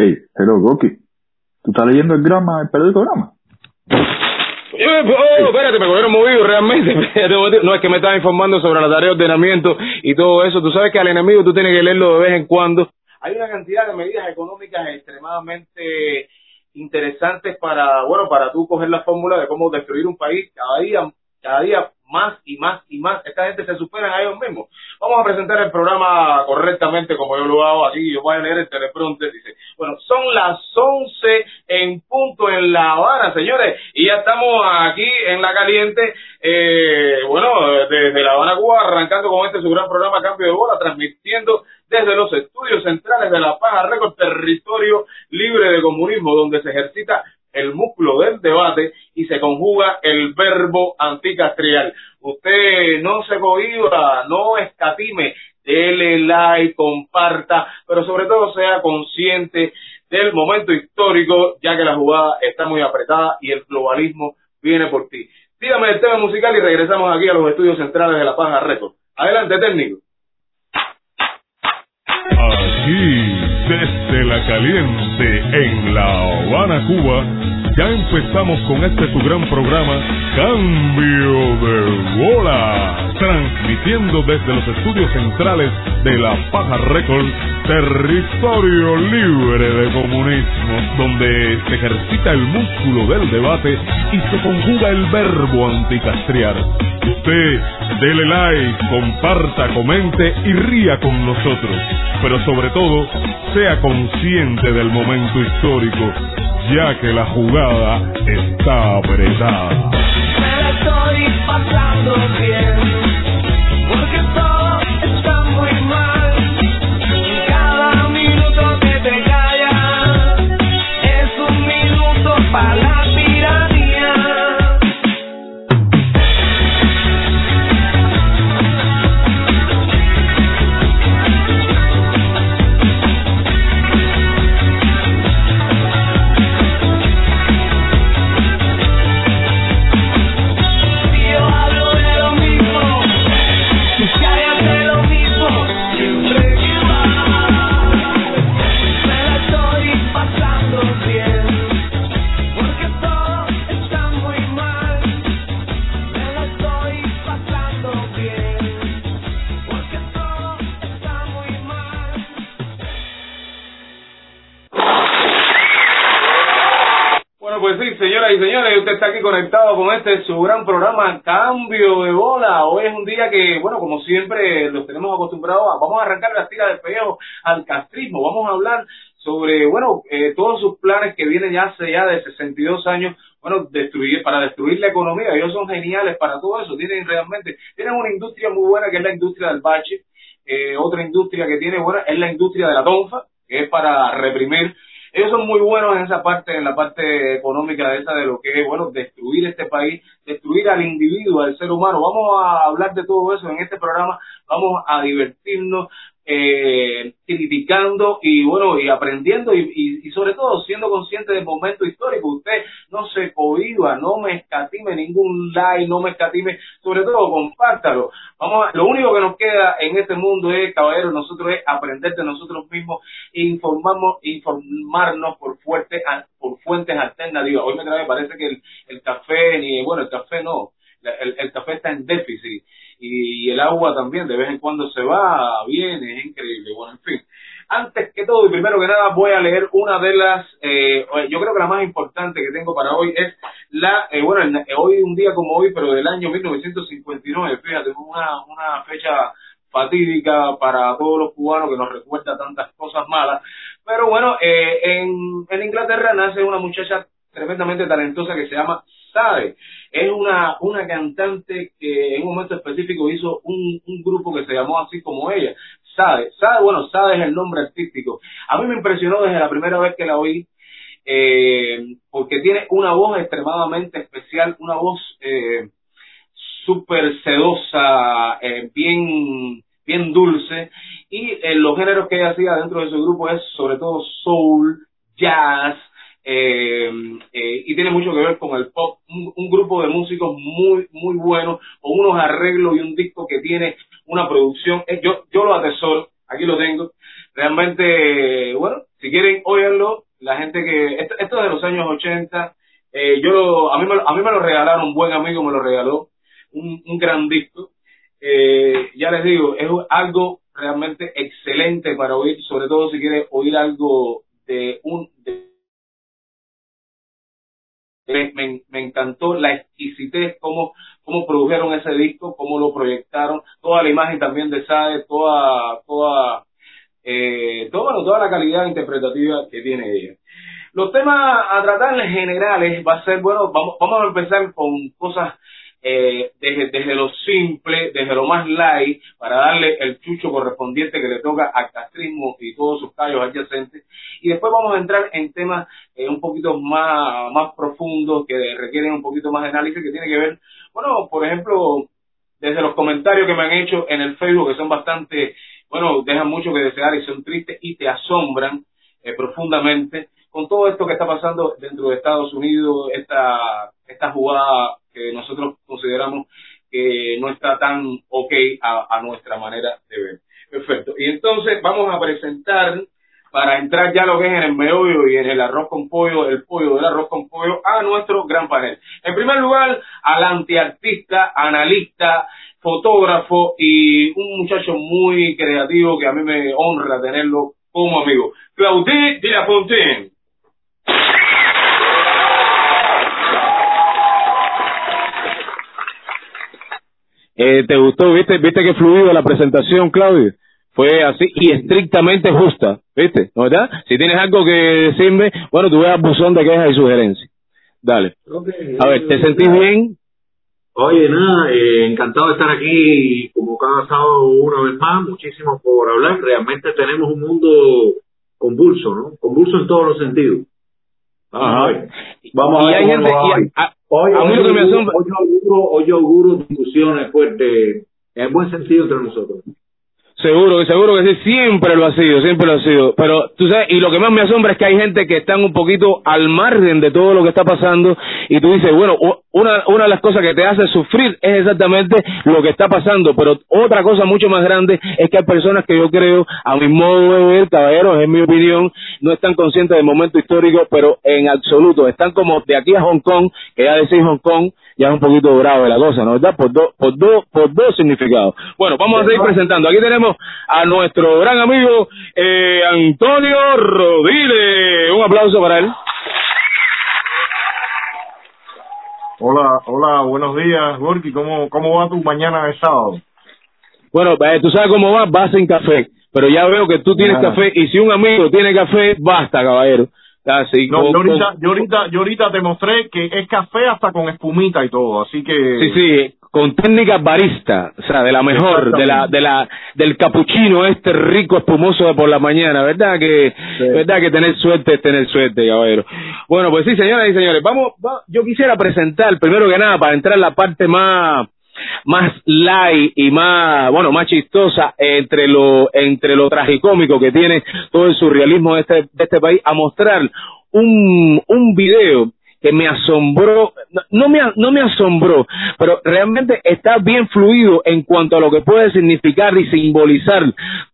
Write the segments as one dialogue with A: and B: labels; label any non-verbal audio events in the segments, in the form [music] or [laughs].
A: Hey, hello, Goki. ¿Tú estás leyendo el grama, el periódico grama?
B: Oh, espérate, me cogieron movido realmente. [laughs] No es que me estaba informando sobre la tarea de ordenamiento y todo eso. Tú sabes que al enemigo tú tienes que leerlo de vez en cuando. Hay una cantidad de medidas económicas extremadamente interesantes para, bueno, para tú coger la fórmula de cómo destruir un país cada día, cada día más y más y más. Esta gente se superan a ellos mismos. Vamos a presentar el programa correctamente como yo lo hago aquí. Yo voy a leer el teleprompter. Dice, bueno, son las 11 en punto en La Habana, señores. Y ya estamos aquí en La Caliente. Eh, bueno, desde La Habana, Cuba, arrancando con este su gran programa Cambio de Bola, transmitiendo desde los estudios centrales de La Paja Récord, territorio libre de comunismo, donde se ejercita el músculo del debate y se conjuga el verbo anticastrial. Usted no se cohiba, no escatime, dele like, comparta, pero sobre todo sea consciente del momento histórico, ya que la jugada está muy apretada y el globalismo viene por ti. Dígame el tema musical y regresamos aquí a los estudios centrales de La Paja Récord. Adelante, técnico.
C: Aquí, desde la caliente, en La Habana, Cuba, ya empezamos con este su gran programa, Cambio de Bola, transmitiendo desde los estudios centrales de La Paja Record, territorio libre de comunismo, donde se ejercita el músculo del debate y se conjuga el verbo anticastriar. Usted, dele like, comparta, comente y ría con nosotros, pero sobre todo, sea consciente del momento histórico, ya que la jugada está apretada.
B: Usted está aquí conectado con este su gran programa Cambio de Bola. Hoy es un día que, bueno, como siempre los tenemos acostumbrados a, vamos a arrancar la tira de pellejo al castrismo. Vamos a hablar sobre, bueno, eh, todos sus planes que vienen ya hace ya de 62 años, bueno, destruir, para destruir la economía. Ellos son geniales para todo eso. Tienen realmente, tienen una industria muy buena que es la industria del bache. Eh, otra industria que tiene buena es la industria de la tonfa, que es para reprimir ellos son muy buenos en esa parte, en la parte económica de esa de lo que es, bueno, destruir este país, destruir al individuo, al ser humano. Vamos a hablar de todo eso en este programa, vamos a divertirnos, eh, criticando y bueno, y aprendiendo y, y, y sobre todo siendo consciente del momento histórico. Usted no se cohiba, no me escatime ningún like, no me escatime, sobre todo compártalo. Vamos a, lo único que nos queda en este mundo es, caballero, nosotros es aprender de nosotros mismos e informarnos, informarnos por fuertes, por fuentes alternativas. Hoy me trae, parece que el café, ni, bueno, el café no, el, café está en déficit y el agua también de vez en cuando se va, viene, es increíble. Bueno, en fin. Antes que todo y primero que nada voy a leer una de las, eh, yo creo que la más importante que tengo para hoy es la, eh, bueno, el- hoy un día como hoy, pero del año 1959, fíjate, una, una fecha fatídica para todos los cubanos que nos recuerda tantas cosas malas. Pero bueno, eh, en, en Inglaterra nace una muchacha tremendamente talentosa que se llama Sade. Es una, una cantante que en un momento específico hizo un, un grupo que se llamó así como ella. Sade. Sade, bueno, Sade es el nombre artístico. A mí me impresionó desde la primera vez que la oí, eh, porque tiene una voz extremadamente especial, una voz eh, súper sedosa, eh, bien, bien dulce, y eh, los géneros que ella hacía dentro de su grupo es sobre todo soul, jazz, eh, eh, y tiene mucho que ver con el pop, un, grupo de músicos muy, muy buenos, con unos arreglos y un disco que tiene una producción, eh, yo, yo lo atesoro, aquí lo tengo, realmente, bueno, si quieren, óiganlo,
D: la gente que, esto, es de los años 80, eh, yo lo, a mí me, a mí me lo regalaron, un buen amigo me lo regaló, un, un gran disco, ya les digo, es algo realmente excelente para oír, sobre todo si quieres oír algo de un, de- me, me, encantó la exquisitez, cómo, cómo produjeron ese disco, cómo lo proyectaron, toda la imagen también de Sade, toda, toda, eh, bueno, toda la calidad interpretativa que tiene ella. Los temas a tratar en generales va a ser, bueno, vamos, vamos a empezar con cosas eh, desde, desde lo simple, desde lo más light, para darle el chucho correspondiente que le toca al castrismo y todos sus callos adyacentes. Y después vamos a entrar en temas eh, un poquito más, más profundos, que requieren un poquito más de análisis, que tiene que ver, bueno, por ejemplo, desde los comentarios que me han hecho en el Facebook, que son bastante, bueno, dejan mucho que desear y son tristes y te asombran eh, profundamente con todo esto que está pasando dentro de Estados Unidos, esta, esta jugada que nosotros consideramos que no está tan ok a, nuestra manera de ver. Perfecto. Y entonces vamos a presentar, para entrar ya lo que es en el meollo y en el arroz con pollo, el pollo del arroz con pollo, a nuestro gran panel. En primer lugar, al antiartista, analista, fotógrafo y un muchacho muy creativo que a mí me honra tenerlo como amigo. Claudie de.
B: Eh, ¿Te gustó? ¿Viste, ¿Viste que fluido la presentación, Claudio? Fue así y estrictamente justa, ¿viste? ¿No verdad? Si tienes algo que decirme, bueno, tú veas buzón de quejas y sugerencias. Dale. A ver, ¿te sentís bien?
E: Oye, nada, eh, encantado de estar aquí como cada sábado una vez más. Muchísimo por hablar. Realmente tenemos un mundo convulso, ¿no? Convulso en todos los sentidos. Vamos a ver.
A: Vamos a ver
B: gente,
A: hoy.
B: a-
E: Hoy, hoy auguro, hoy auguro discusiones fuertes, en buen sentido entre nosotros.
B: Seguro, seguro que sí, siempre lo ha sido, siempre lo ha sido. Pero tú sabes, y lo que más me asombra es que hay gente que están un poquito al margen de todo lo que está pasando y tú dices, bueno, una, una de las cosas que te hace sufrir es exactamente lo que está pasando, pero otra cosa mucho más grande es que hay personas que yo creo, a mi modo de ver, caballeros, en mi opinión, no están conscientes del momento histórico, pero en absoluto, están como de aquí a Hong Kong, que ya decís Hong Kong, ya es un poquito grave la cosa, ¿no verdad? Por dos, por dos, por dos significados. Bueno, vamos a seguir presentando. Aquí tenemos a nuestro gran amigo eh, Antonio Rodríguez. Un aplauso para él.
F: Hola, hola, buenos días, Gorky. ¿Cómo, ¿Cómo va tu mañana de sábado?
B: Bueno, eh, tú sabes cómo va, va sin café. Pero ya veo que tú tienes
F: Ah.
B: café y si un amigo tiene café, basta, caballero. Así,
F: No,
B: con-
F: yo, ahorita, yo, ahorita, yo ahorita te mostré que es café hasta con espumita y todo, así que...
B: Sí, sí, con técnica barista, o sea, de la mejor, de la, de la, del capuchino este rico espumoso de por la mañana, ¿verdad? Que, ¿verdad? Que tener suerte es tener suerte, caballero. Bueno, pues sí, señoras y señores, vamos, va- yo quisiera presentar, primero que nada, para entrar en la parte más, más light y más, bueno, más chistosa entre lo, entre lo tragicómico que tiene todo el surrealismo de este, de este país, a mostrar un, un video que me asombró, no, me, no me asombró, pero realmente está bien fluido en cuanto a lo que puede significar y simbolizar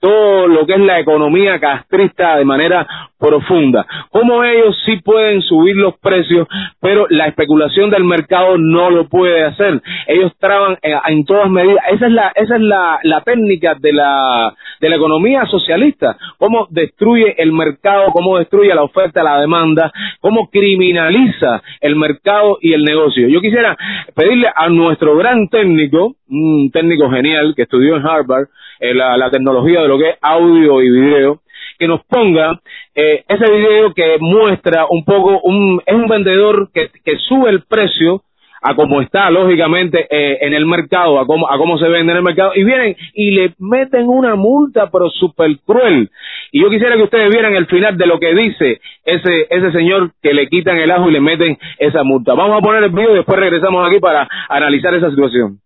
B: todo lo que es la economía castrista de manera profunda. Cómo ellos sí pueden subir los precios, pero la especulación del mercado no lo puede hacer. Ellos traban en, en todas medidas. Esa es la, esa es la, la técnica de la, de la economía socialista. Cómo destruye el mercado, cómo destruye la oferta, la demanda, cómo criminaliza el mercado y el negocio. Yo quisiera pedirle a nuestro gran técnico, un técnico genial que estudió en Harvard, eh, la, tecnología de lo que es audio y video, que nos ponga eh, ese video que muestra un poco, un, es un vendedor que, que sube el precio a cómo está lógicamente eh, en el mercado, a cómo, a cómo se vende en el mercado, y vienen y le meten una multa pero súper cruel. Y yo quisiera que ustedes vieran el final de lo que dice ese, ese señor que le quitan el ajo y le meten esa multa. Vamos a poner el video y después regresamos aquí para analizar esa situación.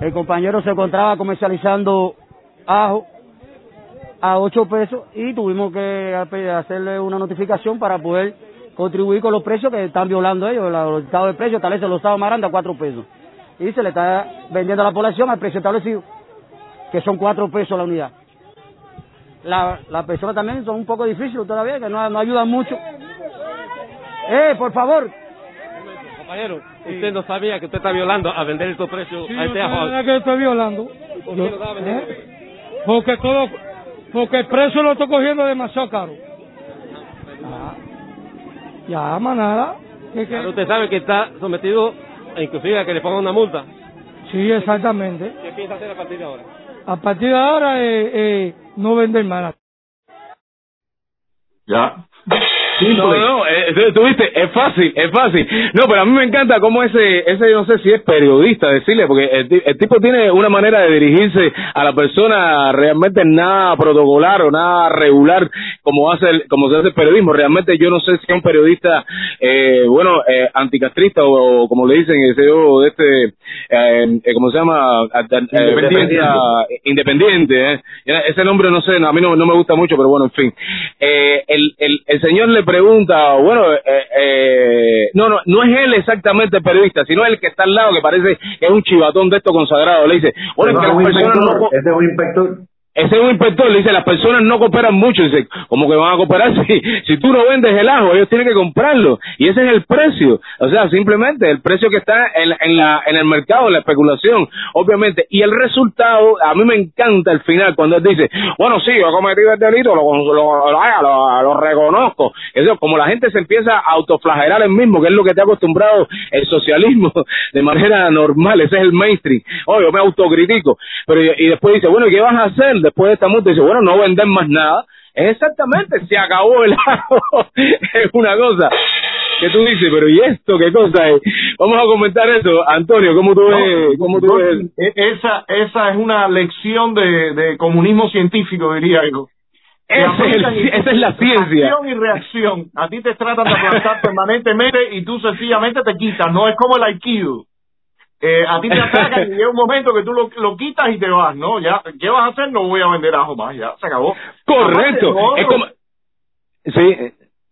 G: El compañero se encontraba comercializando ajo a 8 pesos y tuvimos que hacerle una notificación para poder contribuir con los precios que están violando ellos, los estados de precios, tal vez se lo estaba amarrando a 4 pesos. Y se le está vendiendo a la población al precio establecido, que son 4 pesos la unidad. la, las personas también son un poco difíciles todavía, que no, no ayudan mucho. Eh, por favor.
H: Compañero, usted no sabía que usted está violando a vender estos precios
I: Sí,
H: a este
I: sabía que estoy violando.
H: ¿Por qué vendiendo?
I: ¿Eh? Porque todo, porque el precio lo estoy cogiendo demasiado caro. Ya, ya manada. ¿Qué- qué?
H: Pero usted sabe que está sometido inclusive a que le pongan una multa.
I: Sí, exactamente.
H: ¿Qué piensa hacer a partir de ahora?
I: A partir de ahora, eh, eh, no vender más.
F: Ya.
B: No, no, eh, tú- tú viste, es fácil, es fácil. No, pero a mí me encanta cómo ese, ese no sé si es periodista decirle, porque el, el tipo tiene una manera de dirigirse a la persona realmente nada protocolar o nada regular como hace el, como se hace el periodismo. Realmente yo no sé si es un periodista, eh, bueno, eh, anticastrista o, o como le dicen, ese o de este, eh, eh, ¿cómo se llama? Eh,
E: Independiente.
B: independiente, ¿eh? Ese nombre no sé, no, a mí no, no me gusta mucho, pero bueno, en fin. Eh, el, el, el señor le pregunta, bueno, eh, eh, no, no, no es él exactamente el periodista, sino el que está al lado, que parece que es un chivatón de esto consagrado. Le dice, bueno, es que las personas no...
E: este es un inspector.
B: Ese es un inspector, le dice, las personas no cooperan mucho. Dice, ¿cómo que van a cooperar [laughs] si, si tú no vendes el ajo? Ellos tienen que comprarlo. Y ese es el precio. O sea, simplemente el precio que está en, en, la, en el mercado, en la especulación, obviamente. Y el resultado, a mí me encanta el final, cuando él dice, bueno, sí, yo he cometido el delito, lo, lo, lo- lo- reconozco. Eso, como la gente se empieza a autoflagelar el mismo, que es lo que te ha acostumbrado el socialismo [laughs] de manera normal, ese es el mainstream. Oh, yo me autocritico. Pero, y, y después dice, bueno, ¿y qué vas a hacer después de esta multa? Dice, bueno, no vender más nada. Es exactamente, se acabó el ajo. [laughs] es una cosa que tú dices, pero ¿y esto qué cosa es? Vamos a comentar eso. Antonio, ¿cómo tú ves? ¿Cómo tú
F: No,
B: ves?
F: e- esa, esa es una lección de, de comunismo científico, diría yo.
B: Es el- [laughs] esa es la ciencia.
F: Acción y reacción. A ti te tratan de aplastar permanentemente y tú sencillamente te quitas. No es como el aikido. Eh, a ti te [laughs] atacan y llega un momento que tú lo, lo quitas y te vas, ¿no? Ya, ¿qué vas a hacer? No voy a vender ajo más, ya, se acabó.
B: Correcto. Es como... Sí,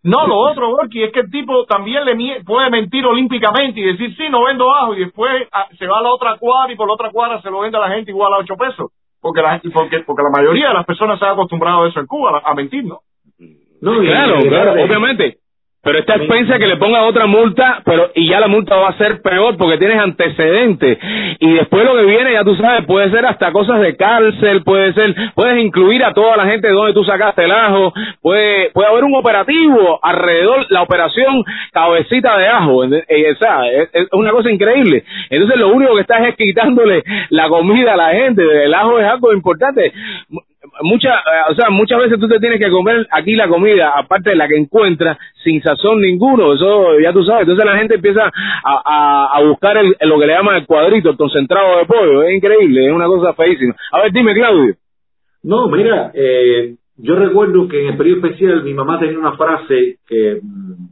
F: No, lo otro, Borky, es que el tipo también le mie- puede mentir olímpicamente y decir, sí, no vendo ajo, y después ah, se va a la otra cuadra y por la otra cuadra se lo vende a la gente igual a ocho pesos. Porque la, porque, porque la mayoría de las personas se han acostumbrado a eso en Cuba, a, a mentir, ¿no?
E: No, y-
B: claro,
E: y-
B: claro,
E: y-
B: obviamente. Pero está expensa que le ponga otra multa, pero y ya la multa va a ser peor porque tienes antecedentes. Y después lo que viene, ya tú sabes, puede ser hasta cosas de cárcel, puede ser, puedes incluir a toda la gente de donde tú sacaste el ajo, puede, puede haber un operativo alrededor, la operación cabecita de ajo, ¿ent- eh, o sea, es, es una cosa increíble. Entonces lo único que estás es quitándole la comida a la gente, el ajo es algo importante muchas, o sea, muchas veces tú te tienes que comer aquí la comida, aparte de la que encuentras, sin sazón ninguno, eso ya tú sabes. Entonces la gente empieza a, a, buscar el, lo que le llaman el cuadrito, el concentrado de pollo. Es increíble, es una cosa feísima. A ver, dime, Claudio.
E: No, mira, eh, yo recuerdo que en el periodo especial mi mamá tenía una frase que mm,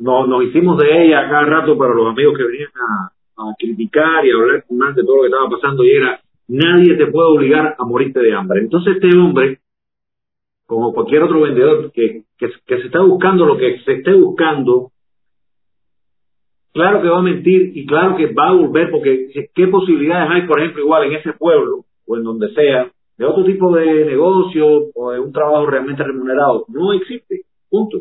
E: no, nos hicimos de ella cada rato para los amigos que venían a, criticar y a hablar más de todo lo que estaba pasando y era, nadie te puede obligar a morirte de hambre. Entonces este hombre, como cualquier otro vendedor que, que, se está buscando lo que se esté buscando, claro que va a mentir y claro que va a volver porque qué posibilidades hay, por ejemplo, igual en ese pueblo o en donde sea, de otro tipo de negocio o de un trabajo realmente remunerado. No existe. Punto.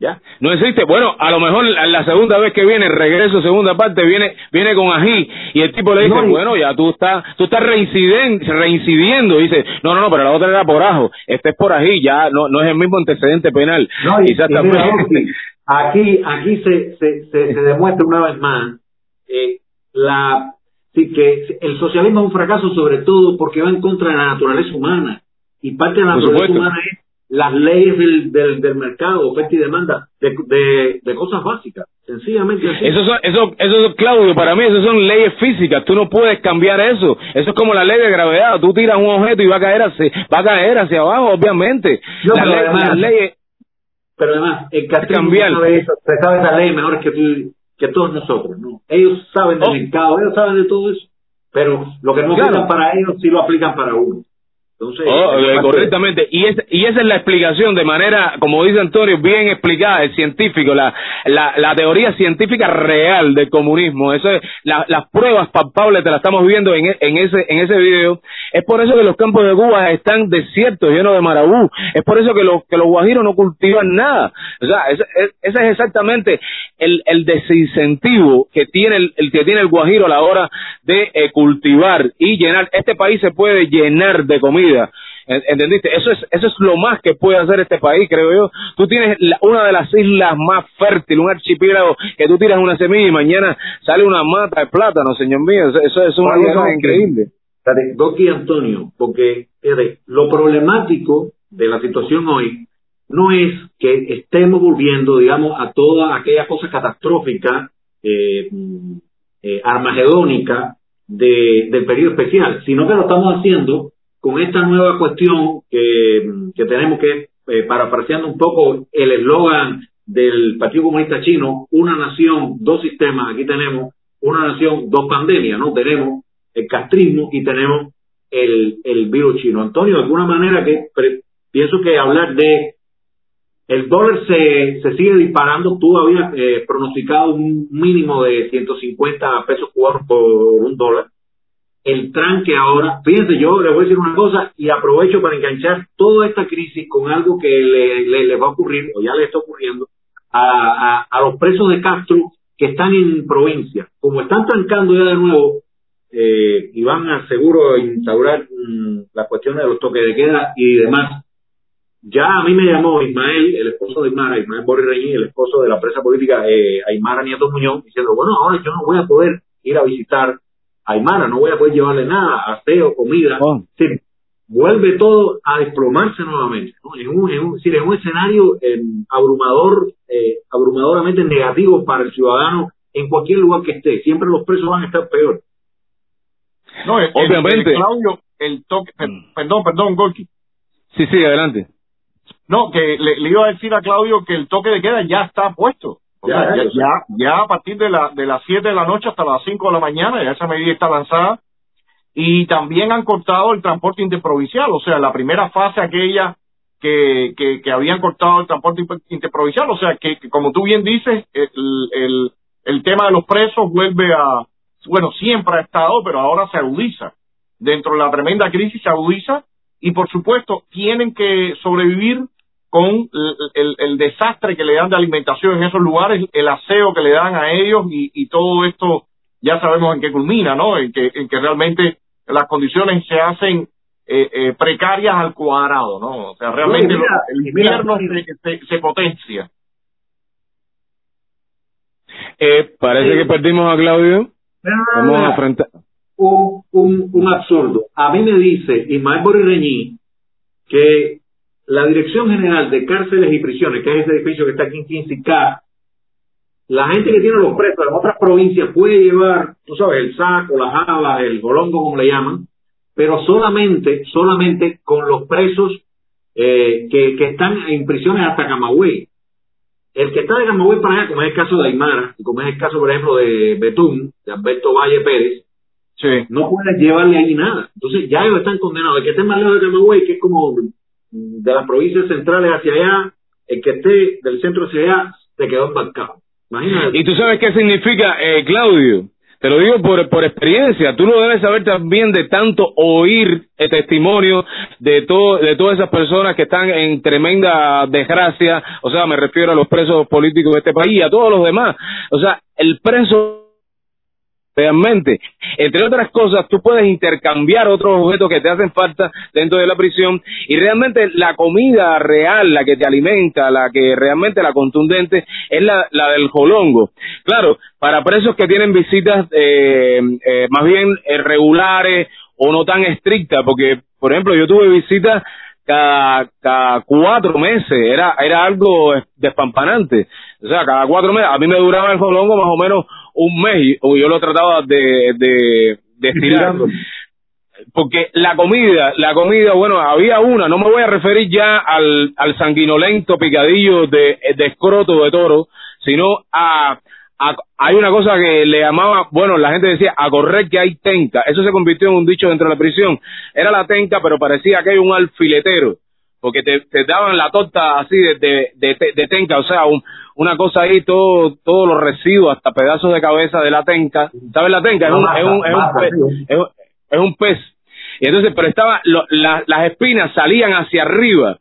E: ¿Ya?
B: No existe. Bueno, a lo mejor la, segunda vez que viene, regreso, segunda parte, viene viene con ají y el tipo le dice,
E: No,
B: bueno, ya tú estás tú estás reincidiendo. Y dice, no, no, no, pero la otra era por ajo. Este es por ají, ya no no es el mismo antecedente penal.
E: No, y, y
B: Exactamente.
E: mira, [laughs] Orsi, aquí, aquí se, se, se, se demuestra una vez más eh, la sí, que el socialismo es un fracaso sobre todo porque va en contra de la naturaleza humana y parte de la
B: Por
E: naturaleza
B: supuesto.
E: humana es las leyes del, del, del mercado, oferta y demanda, de, de, de cosas básicas, sencillamente así.
B: Eso, son, eso, eso, Claudio, para mí eso son leyes físicas. Tú no puedes cambiar eso. Eso es como la ley de gravedad. Tú tiras un objeto y va a caer hacia, va a caer hacia abajo, obviamente.
E: No,
B: Las
E: pero
B: leyes-
E: además-
B: las leyes,
E: Pero además, el
B: cambiar.
E: sabe eso, sabe esa ley mejor que tú, que todos nosotros, ¿no? Ellos saben del
B: Oh.
E: mercado, ellos saben de todo eso, pero lo que no
B: Claro.
E: aplican para ellos sí lo aplican para uno. Entonces,
B: Oh, eh, correctamente. Y, es, y esa es la explicación de manera, como dice Antonio, bien explicada, el científico, la, la, la teoría científica real del comunismo. Eso es, la- las pruebas palpables te las estamos viendo en, e- en ese en ese video. Es por eso que los campos de Cuba están desiertos, llenos de marabú. Es por eso que los, que los guajiros no cultivan nada. O sea, ese, es- ese es exactamente el, el desincentivo que tiene el, el que tiene el guajiro a la hora de eh, cultivar y llenar. Este país se puede llenar de comida. ¿En- ¿Entendiste? Eso es, eso es lo más que puede hacer este país, creo yo. Tú tienes la- una de las islas más fértiles, un archipiélago que tú tiras una semilla y mañana sale una mata de plátano, señor mío. Eso, eso es una cosa
E: no,
B: increíble.
E: Doki Antonio, porque fíjate, lo problemático de la situación hoy no es que estemos volviendo, digamos, a toda aquella cosa catastrófica, eh, mm, eh, armagedónica de, del periodo especial, sino que lo estamos haciendo con esta nueva cuestión que, que tenemos que, eh, parafraseando un poco el eslogan del Partido Comunista Chino, una nación, dos sistemas, aquí tenemos una nación, dos pandemias, ¿no? Tenemos el castrismo y tenemos el, el virus chino. Antonio, de alguna manera que pre- pienso que hablar de el dólar se, se sigue disparando, tú habías eh, pronosticado un mínimo de 150 pesos cubanos por un dólar. El tranque ahora, fíjense, yo les voy a decir una cosa y aprovecho para enganchar toda esta crisis con algo que le, le, va a ocurrir, o ya le está ocurriendo, a, a, los presos de Castro que están en provincia. Como están trancando ya de nuevo eh, y van a seguro instaurar mm, la cuestión de los toques de queda y demás. Ya a mí me llamó Ismael, el esposo de Aymara, Ismael Boris Reñí, el esposo de la presa política eh, Aymara Nieto Muñoz, diciendo, bueno, ahora yo no voy a poder ir a visitar Aymara, no voy a poder llevarle nada, aseo, comida.
B: Oh.
E: Sí, vuelve todo a desplomarse nuevamente. ¿no? Es, un, es, un, es decir, es un escenario eh, abrumador, eh, abrumadoramente negativo para el ciudadano en cualquier lugar que esté. Siempre los presos van a estar peor.
F: No, el, el-
B: Obviamente.
F: el Claudio, el toque, per- perdón, perdón, Gorky.
B: Sí, sí, adelante.
F: No, que le, le iba a decir a Claudio que el toque de queda ya está puesto.
E: Ya,
F: ya,
E: ya.
F: a partir de, la, de las 7 de la noche hasta las 5 de la mañana, ya esa medida está lanzada. Y también han cortado el transporte interprovincial, o sea, la primera fase aquella que, que, que habían cortado el transporte inter- interprovincial, o sea, que, que como tú bien dices, el, el, el tema de los presos vuelve a, bueno, siempre ha estado, pero ahora se agudiza. Dentro de la tremenda crisis se agudiza y por supuesto tienen que sobrevivir con el, el- el desastre que le dan de alimentación en esos lugares, el aseo que le dan a ellos y, y todo esto ya sabemos en qué culmina, ¿no? En que, en que realmente las condiciones se hacen eh, eh, precarias al cuadrado, ¿no? O sea, realmente
E: mira,
F: el
E: mira,
F: invierno
E: Antonio.
F: se, se, se potencia.
B: Eh, parece que perdimos a Claudio. Vamos a enfrentar.
E: un, un, un absurdo. A mí me dice Ismael Boris Reñí que la Dirección General de Cárceles y Prisiones, que es ese edificio que está aquí en 15K, la gente que tiene los presos en otras provincias puede llevar, tú sabes, el saco, las habas, el golongo, como le llaman, pero solamente, solamente con los presos eh, que, que están en prisiones hasta Camagüey. El que está de Camagüey para allá, como es el caso de Aymara, y como es el caso, por ejemplo, de Betún, de Alberto Valle Pérez,
F: Sí.
E: no puedes llevarle ahí nada. Entonces ya ellos están condenados. El que esté más lejos de Camagüey, que es como de las provincias centrales hacia allá, el que esté del centro hacia allá, se quedó embarcado. Imagínate.
B: ¿Y tú sabes qué significa, eh, Claudio? Te lo digo por, por experiencia. Tú lo debes saber también de tanto oír el testimonio de, todo, de todas esas personas que están en tremenda desgracia. O sea, me refiero a los presos políticos de este país y a todos los demás. O sea, el preso realmente. Entre otras cosas, tú puedes intercambiar otros objetos que te hacen falta dentro de la prisión y realmente la comida real, la que te alimenta, la que realmente la contundente, es la, la del jolongo. Claro, para presos que tienen visitas eh, eh, más bien eh, regulares o no tan estrictas, porque, por ejemplo, yo tuve visitas cada, cada cuatro meses, era, era algo despampanante. O sea, cada cuatro meses, a mí me duraba el jolongo más o menos un mes y yo lo trataba de, de, de estirar. Porque la comida, la comida, bueno, había una, no me voy a referir ya al, al sanguinolento picadillo de, de escroto de toro, sino a, a- hay una cosa que le llamaba, bueno, la gente decía, a correr que hay tenca. Eso se convirtió en un dicho dentro de la prisión. Era la tenca, pero parecía que hay un alfiletero, porque te, te daban la torta así de, de, de, de tenca, o sea, un- una cosa ahí, todo, todos los residuos, hasta pedazos de cabeza de la tenca. ¿Sabes la tenca? Es un, es un, es un, pez, es un- es un pez. Y entonces, pero estaba, lo- la- las espinas salían hacia arriba,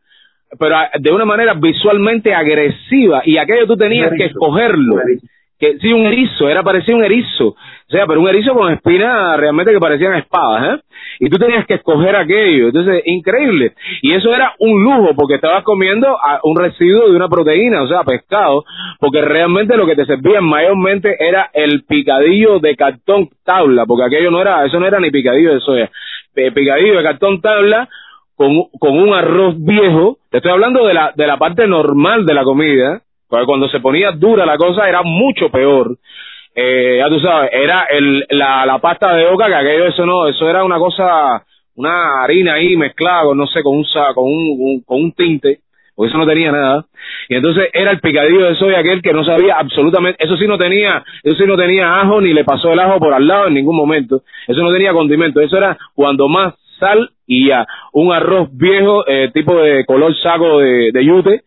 B: pero de una manera visualmente agresiva, y aquello tú tenías que escogerlo. Que, sí, un erizo, era parecía un erizo. O sea, pero un erizo con espinas realmente que parecían espadas, ¿eh? Y tú tenías que escoger aquello. Entonces, increíble. Y eso era un lujo, porque estabas comiendo a- un residuo de una proteína, o sea, pescado, porque realmente lo que te servían mayormente era el picadillo de cartón tabla, porque aquello no era, eso no era ni picadillo de soya. Pe- Picadillo de cartón tabla con, con un arroz viejo. Te estoy hablando de la, de la parte normal de la comida. Cuando se ponía dura la cosa era mucho peor. Eh, ya tú sabes, era el, la, la pasta de oca, que aquello eso no, eso era una cosa, una harina ahí mezclada con, no sé, con un, con un, un- con un tinte, porque eso no tenía nada. Y entonces era el picadillo de soya aquel que no sabía absolutamente, eso sí no tenía, eso sí no tenía ajo ni le pasó el ajo por al lado en ningún momento. Eso no tenía condimento, eso era cuando más sal y ya un arroz viejo, eh, tipo de color saco de, de yute,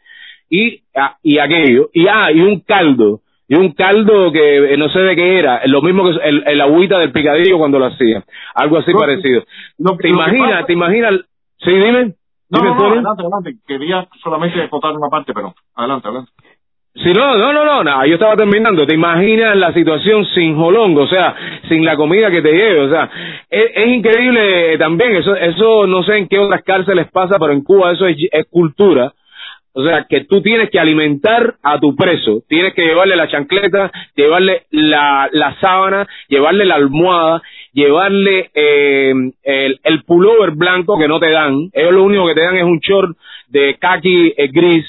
B: y, ah, y aquello, y ah, y un caldo, y un caldo que eh, no sé de qué era, lo mismo que el, el agüita del picadillo cuando lo hacía, algo así parecido. ¿Te imaginas,
F: pasa-
B: te imaginas? Sí, dime.
F: No,
B: Dime,
F: no, adelante, adelante. Quería solamente acotar una parte, pero adelante, adelante.
B: Sí, no, no, no, no, no, yo estaba terminando. ¿Te imaginas la situación sin jolongo, o sea, sin la comida que te lleve? O sea, es, es increíble también, eso, eso no sé en qué otras cárceles pasa, pero en Cuba eso es, es cultura. O sea, que tú tienes que alimentar a tu preso, tienes que llevarle la chancleta, llevarle la, la sábana, llevarle la almohada, llevarle eh, el, el pullover blanco que no te dan. Ellos lo único que te dan es un short de khaki eh, gris,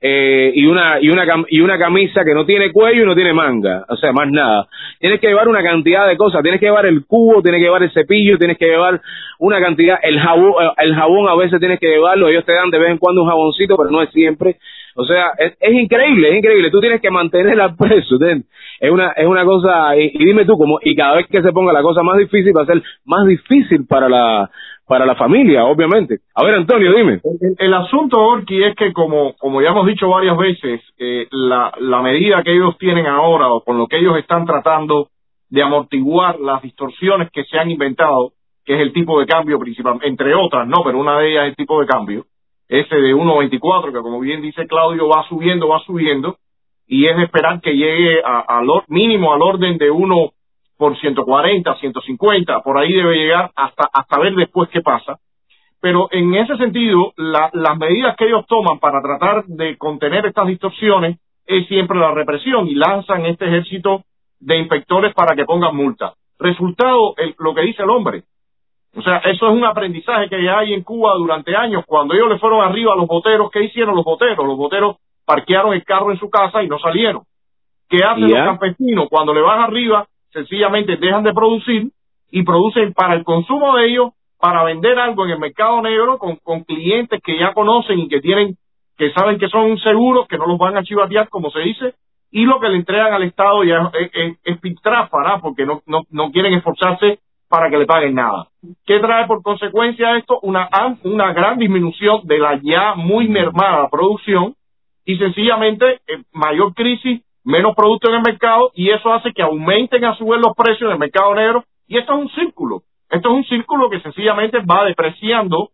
B: eh, y una y una y una camisa que no tiene cuello y no tiene manga, o sea, más nada. Tienes que llevar una cantidad de cosas, tienes que llevar el cubo, tienes que llevar el cepillo, tienes que llevar una cantidad, el jabón, eh, el jabón a veces tienes que llevarlo, ellos te dan de vez en cuando un jaboncito, pero no es siempre. O sea, es, es increíble, es increíble. Tú tienes que mantener al [laughs] preso. Es una es una cosa y, y dime tú como y cada vez que se ponga la cosa más difícil va a ser más difícil para la para la familia, obviamente. A ver, Antonio, dime.
F: El, asunto, Orki, es que como, como ya hemos dicho varias veces, eh, la, la medida que ellos tienen ahora o con lo que ellos están tratando de amortiguar las distorsiones que se han inventado, que es el tipo de cambio principal, entre otras, no, pero una de ellas es el tipo de cambio, ese de 1.24, que como bien dice Claudio, va subiendo, va subiendo, y es esperar que llegue a, al or- mínimo al orden de 1 por 140, 150, por ahí debe llegar hasta, hasta ver después qué pasa pero en ese sentido, la- las medidas que ellos toman para tratar de contener estas distorsiones es siempre la represión y lanzan este ejército de inspectores para que pongan multa. Resultado, el- lo que dice el hombre. O sea, eso es un aprendizaje que ya hay en Cuba durante años. Cuando ellos le fueron arriba a los boteros, ¿qué hicieron los boteros? Los boteros parquearon el carro en su casa y no salieron. ¿Qué hacen los campesinos? Cuando le van arriba, sencillamente dejan de producir y producen para el consumo de ellos, para vender algo en el mercado negro con, con clientes que ya conocen y que tienen, que saben que son seguros, que no los van a chivatear, como se dice, y lo que le entregan al Estado ya es, es, es porque no, no, no quieren esforzarse para que le paguen nada. ¿Qué trae por consecuencia esto? Una, una gran disminución de la ya muy mermada producción y sencillamente eh, mayor crisis, menos producto en el mercado y eso hace que aumenten a su vez los precios en el mercado negro y esto es un círculo. Esto es un círculo que sencillamente va depreciando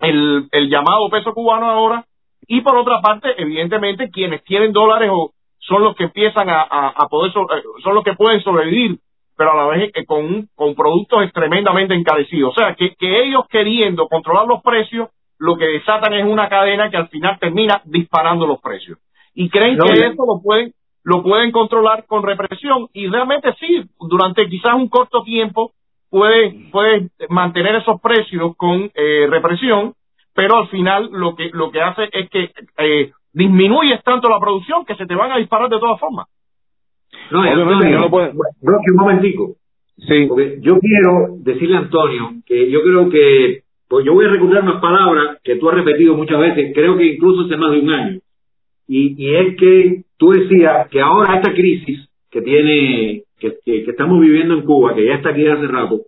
F: el, el llamado peso cubano ahora y por otra parte, evidentemente, quienes tienen dólares o son los que empiezan a, a, a poder, so- eh, son los que pueden sobrevivir, pero a la vez eh, con, un- con productos tremendamente encarecidos. O sea, que, que ellos queriendo controlar los precios, lo que desatan es una cadena que al final termina disparando los precios. Y creen
E: No,
F: que
E: ya-
F: eso lo pueden, lo pueden controlar con represión y realmente sí, durante quizás un corto tiempo puede, puede mantener esos precios con eh, represión, pero al final lo que, lo que hace es que eh, disminuyes tanto la producción que se te van a disparar de todas formas.
E: No,
B: Obviamente
E: Antonio,
B: no lo puede-
E: Rocky, un momentico.
B: Sí.
E: Porque yo quiero decirle a Antonio que yo creo que, pues yo voy a recordar unas palabras que tú has repetido muchas veces, creo que incluso hace más de un año. Y, y es que tú decías que ahora esta crisis que tiene, que, que- que estamos viviendo en Cuba, que ya está aquí hace rato,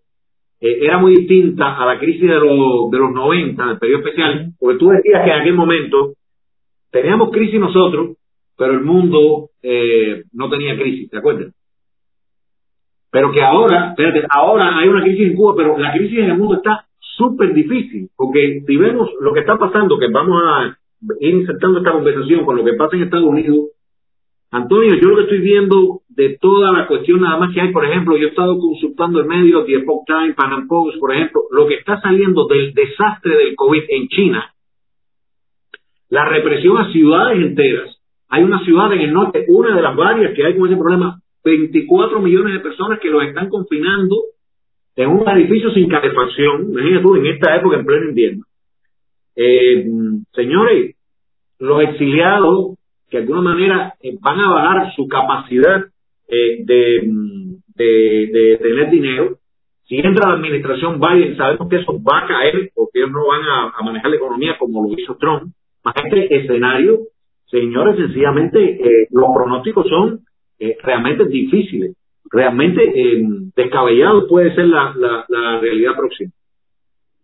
E: eh, era muy distinta a la crisis de los, de los 90, del periodo especial, porque tú decías que en aquel momento teníamos crisis nosotros, pero el mundo eh, no tenía crisis, ¿te acuerdas? Pero que ahora, espérate, ahora hay una crisis en Cuba, pero la crisis en el mundo está súper difícil, porque si vemos lo que está pasando, que vamos a ir insertando esta conversación con lo que pasa en Estados Unidos, Antonio, yo lo que estoy viendo de toda la cuestión nada más que hay, por ejemplo, yo he estado consultando en medios, The Epoch Times, Pan por ejemplo, lo que está saliendo del desastre del COVID en China, la represión a ciudades enteras. Hay una ciudad en el norte, una de las varias que hay con ese problema, 24 millones de personas que los están confinando en un edificio sin calefacción, imagínate tú, en esta época, en pleno invierno. Eh, señores, los exiliados, que de alguna manera eh, van a bajar su capacidad eh, de, mm, de, de tener dinero, si entra la administración Biden, sabemos que eso va a caer porque ellos no van a, a manejar la economía como lo hizo Trump. Más este escenario, señores, sencillamente eh, los pronósticos son eh, realmente difíciles, realmente eh, descabellados puede ser la, la, la realidad próxima.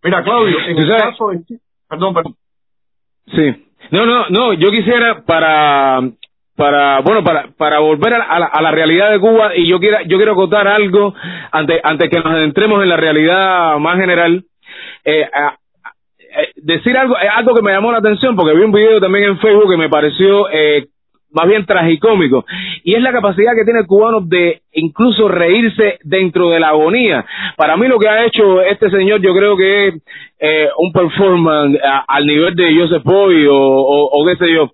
F: Mira, Claudio, en
B: ¿Tú
F: el caso de... Perdón, perdón.
B: Sí. No, no, no, yo quisiera para para bueno para para volver a la, a la, realidad de Cuba y yo quiero yo quiero acotar algo antes antes que nos adentremos en la realidad más general eh, a- eh, decir algo eh, algo que me llamó la atención porque vi un video también en Facebook que me pareció eh, más bien tragicómico. Y es la capacidad que tiene el cubano de incluso reírse dentro de la agonía. Para mí lo que ha hecho este señor yo creo que es eh, un performance a- al nivel de Joseph Boy o, o, o qué sé yo.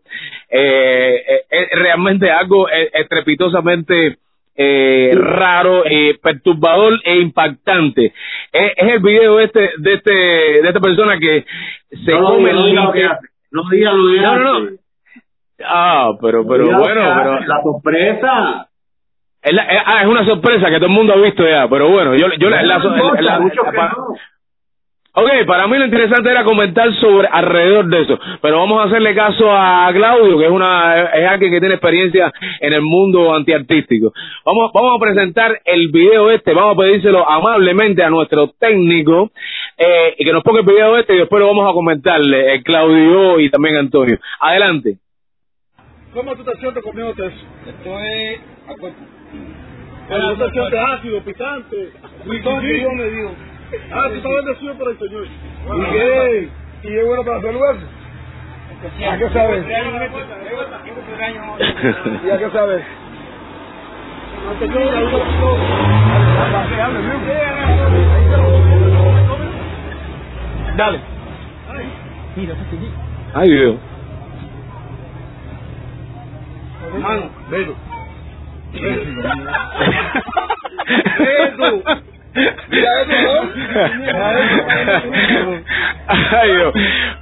B: Eh, eh, es realmente algo eh, estrepitosamente eh, raro, eh, perturbador e impactante. Es, es el video este de este de esta persona que se
E: no,
B: come
E: no no
B: No, no. Ah, pero pero bueno,
E: que
B: pero
E: la sorpresa.
B: es, la- es- ah, es una sorpresa que todo el mundo ha visto ya, pero bueno, yo yo la, la- la-
E: mucho
B: la-
E: que
B: pa-
E: no.
B: Ok, para mí lo interesante era comentar sobre alrededor de eso, pero vamos a hacerle caso a Claudio, que es una es alguien que tiene experiencia en el mundo antiartístico. Vamos vamos a presentar el video este, vamos a pedírselo amablemente a nuestro técnico eh, y que nos ponga el video este y después lo vamos a comentarle eh, Claudio y también Antonio. Adelante.
I: ¿Cómo tú te sientes comiéndote eso? Esto es... Pero no te sientes ácido, picante. Picante, yo me digo. Ah, tú estás bendecido por el Señor. ¿Y qué? ¿Y es bueno para salud eso? ¿A qué sabes? ¿Y a qué sabes?
F: Dale.
B: Ay, Dios.
I: Mano. Mira eso,
B: Ay, Dios.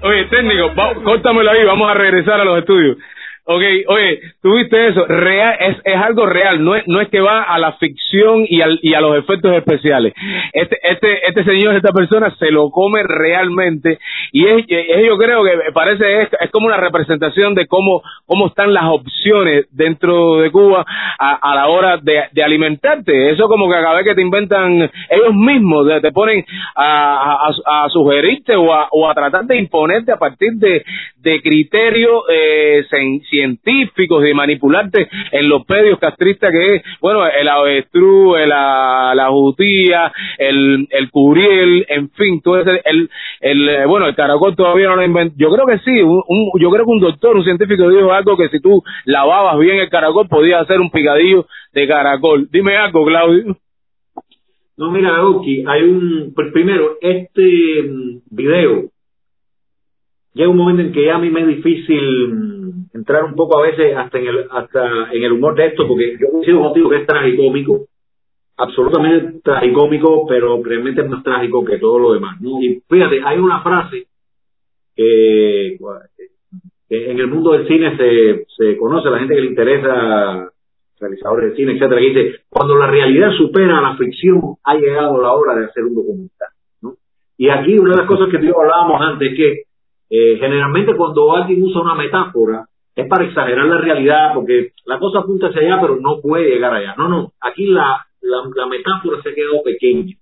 B: Oye, técnico, córtamelo ahí, vamos a regresar a los estudios. Ok, oye, tú viste eso, real, es, es algo real, no es, no es que va a la ficción y, al, y a los efectos especiales. Este, este, este señor, esta persona se lo come realmente y es, es- yo creo que parece es, es como una representación de cómo, cómo están las opciones dentro de Cuba a, la hora de, alimentarte. Eso como que cada vez que te inventan ellos mismos, te, ponen a, a, sugerirte o a, o a tratar de imponerte a partir de, de criterios eh, científicos, de manipularte en los pedios castristas que es, bueno, el avestruz, el- la, la el, el curiel, en fin, todo ese, el, el, eh, bueno, el caracol todavía no lo inventó. Yo creo que sí, un, un- yo creo que un doctor, un científico dijo algo que si tú lavabas bien el caracol podías hacer un picadillo de caracol. Dime algo, Claudio.
E: No, mira, Oki, hay un. pr- Primero, este mm, video. Llega un momento en que ya a mí me es difícil mm, entrar un poco a veces hasta en el, hasta en el humor de esto, porque yo coincido contigo que es tragicómico, absolutamente tragicómico, pero realmente es más trágico que todo lo demás. ¿no? Y fíjate, hay una frase que, en el mundo del cine se, se conoce, la gente que le interesa realizadores de cine, etcétera, que dice, cuando la realidad supera a la ficción, ha llegado la hora de hacer un documental. ¿no? Y aquí una de las cosas que tú hablábamos antes es que eh, generalmente cuando alguien usa una metáfora, es para exagerar la realidad, porque la cosa apunta hacia allá, pero no puede llegar allá. No, no, aquí la, la, la metáfora se ha quedado pequeña,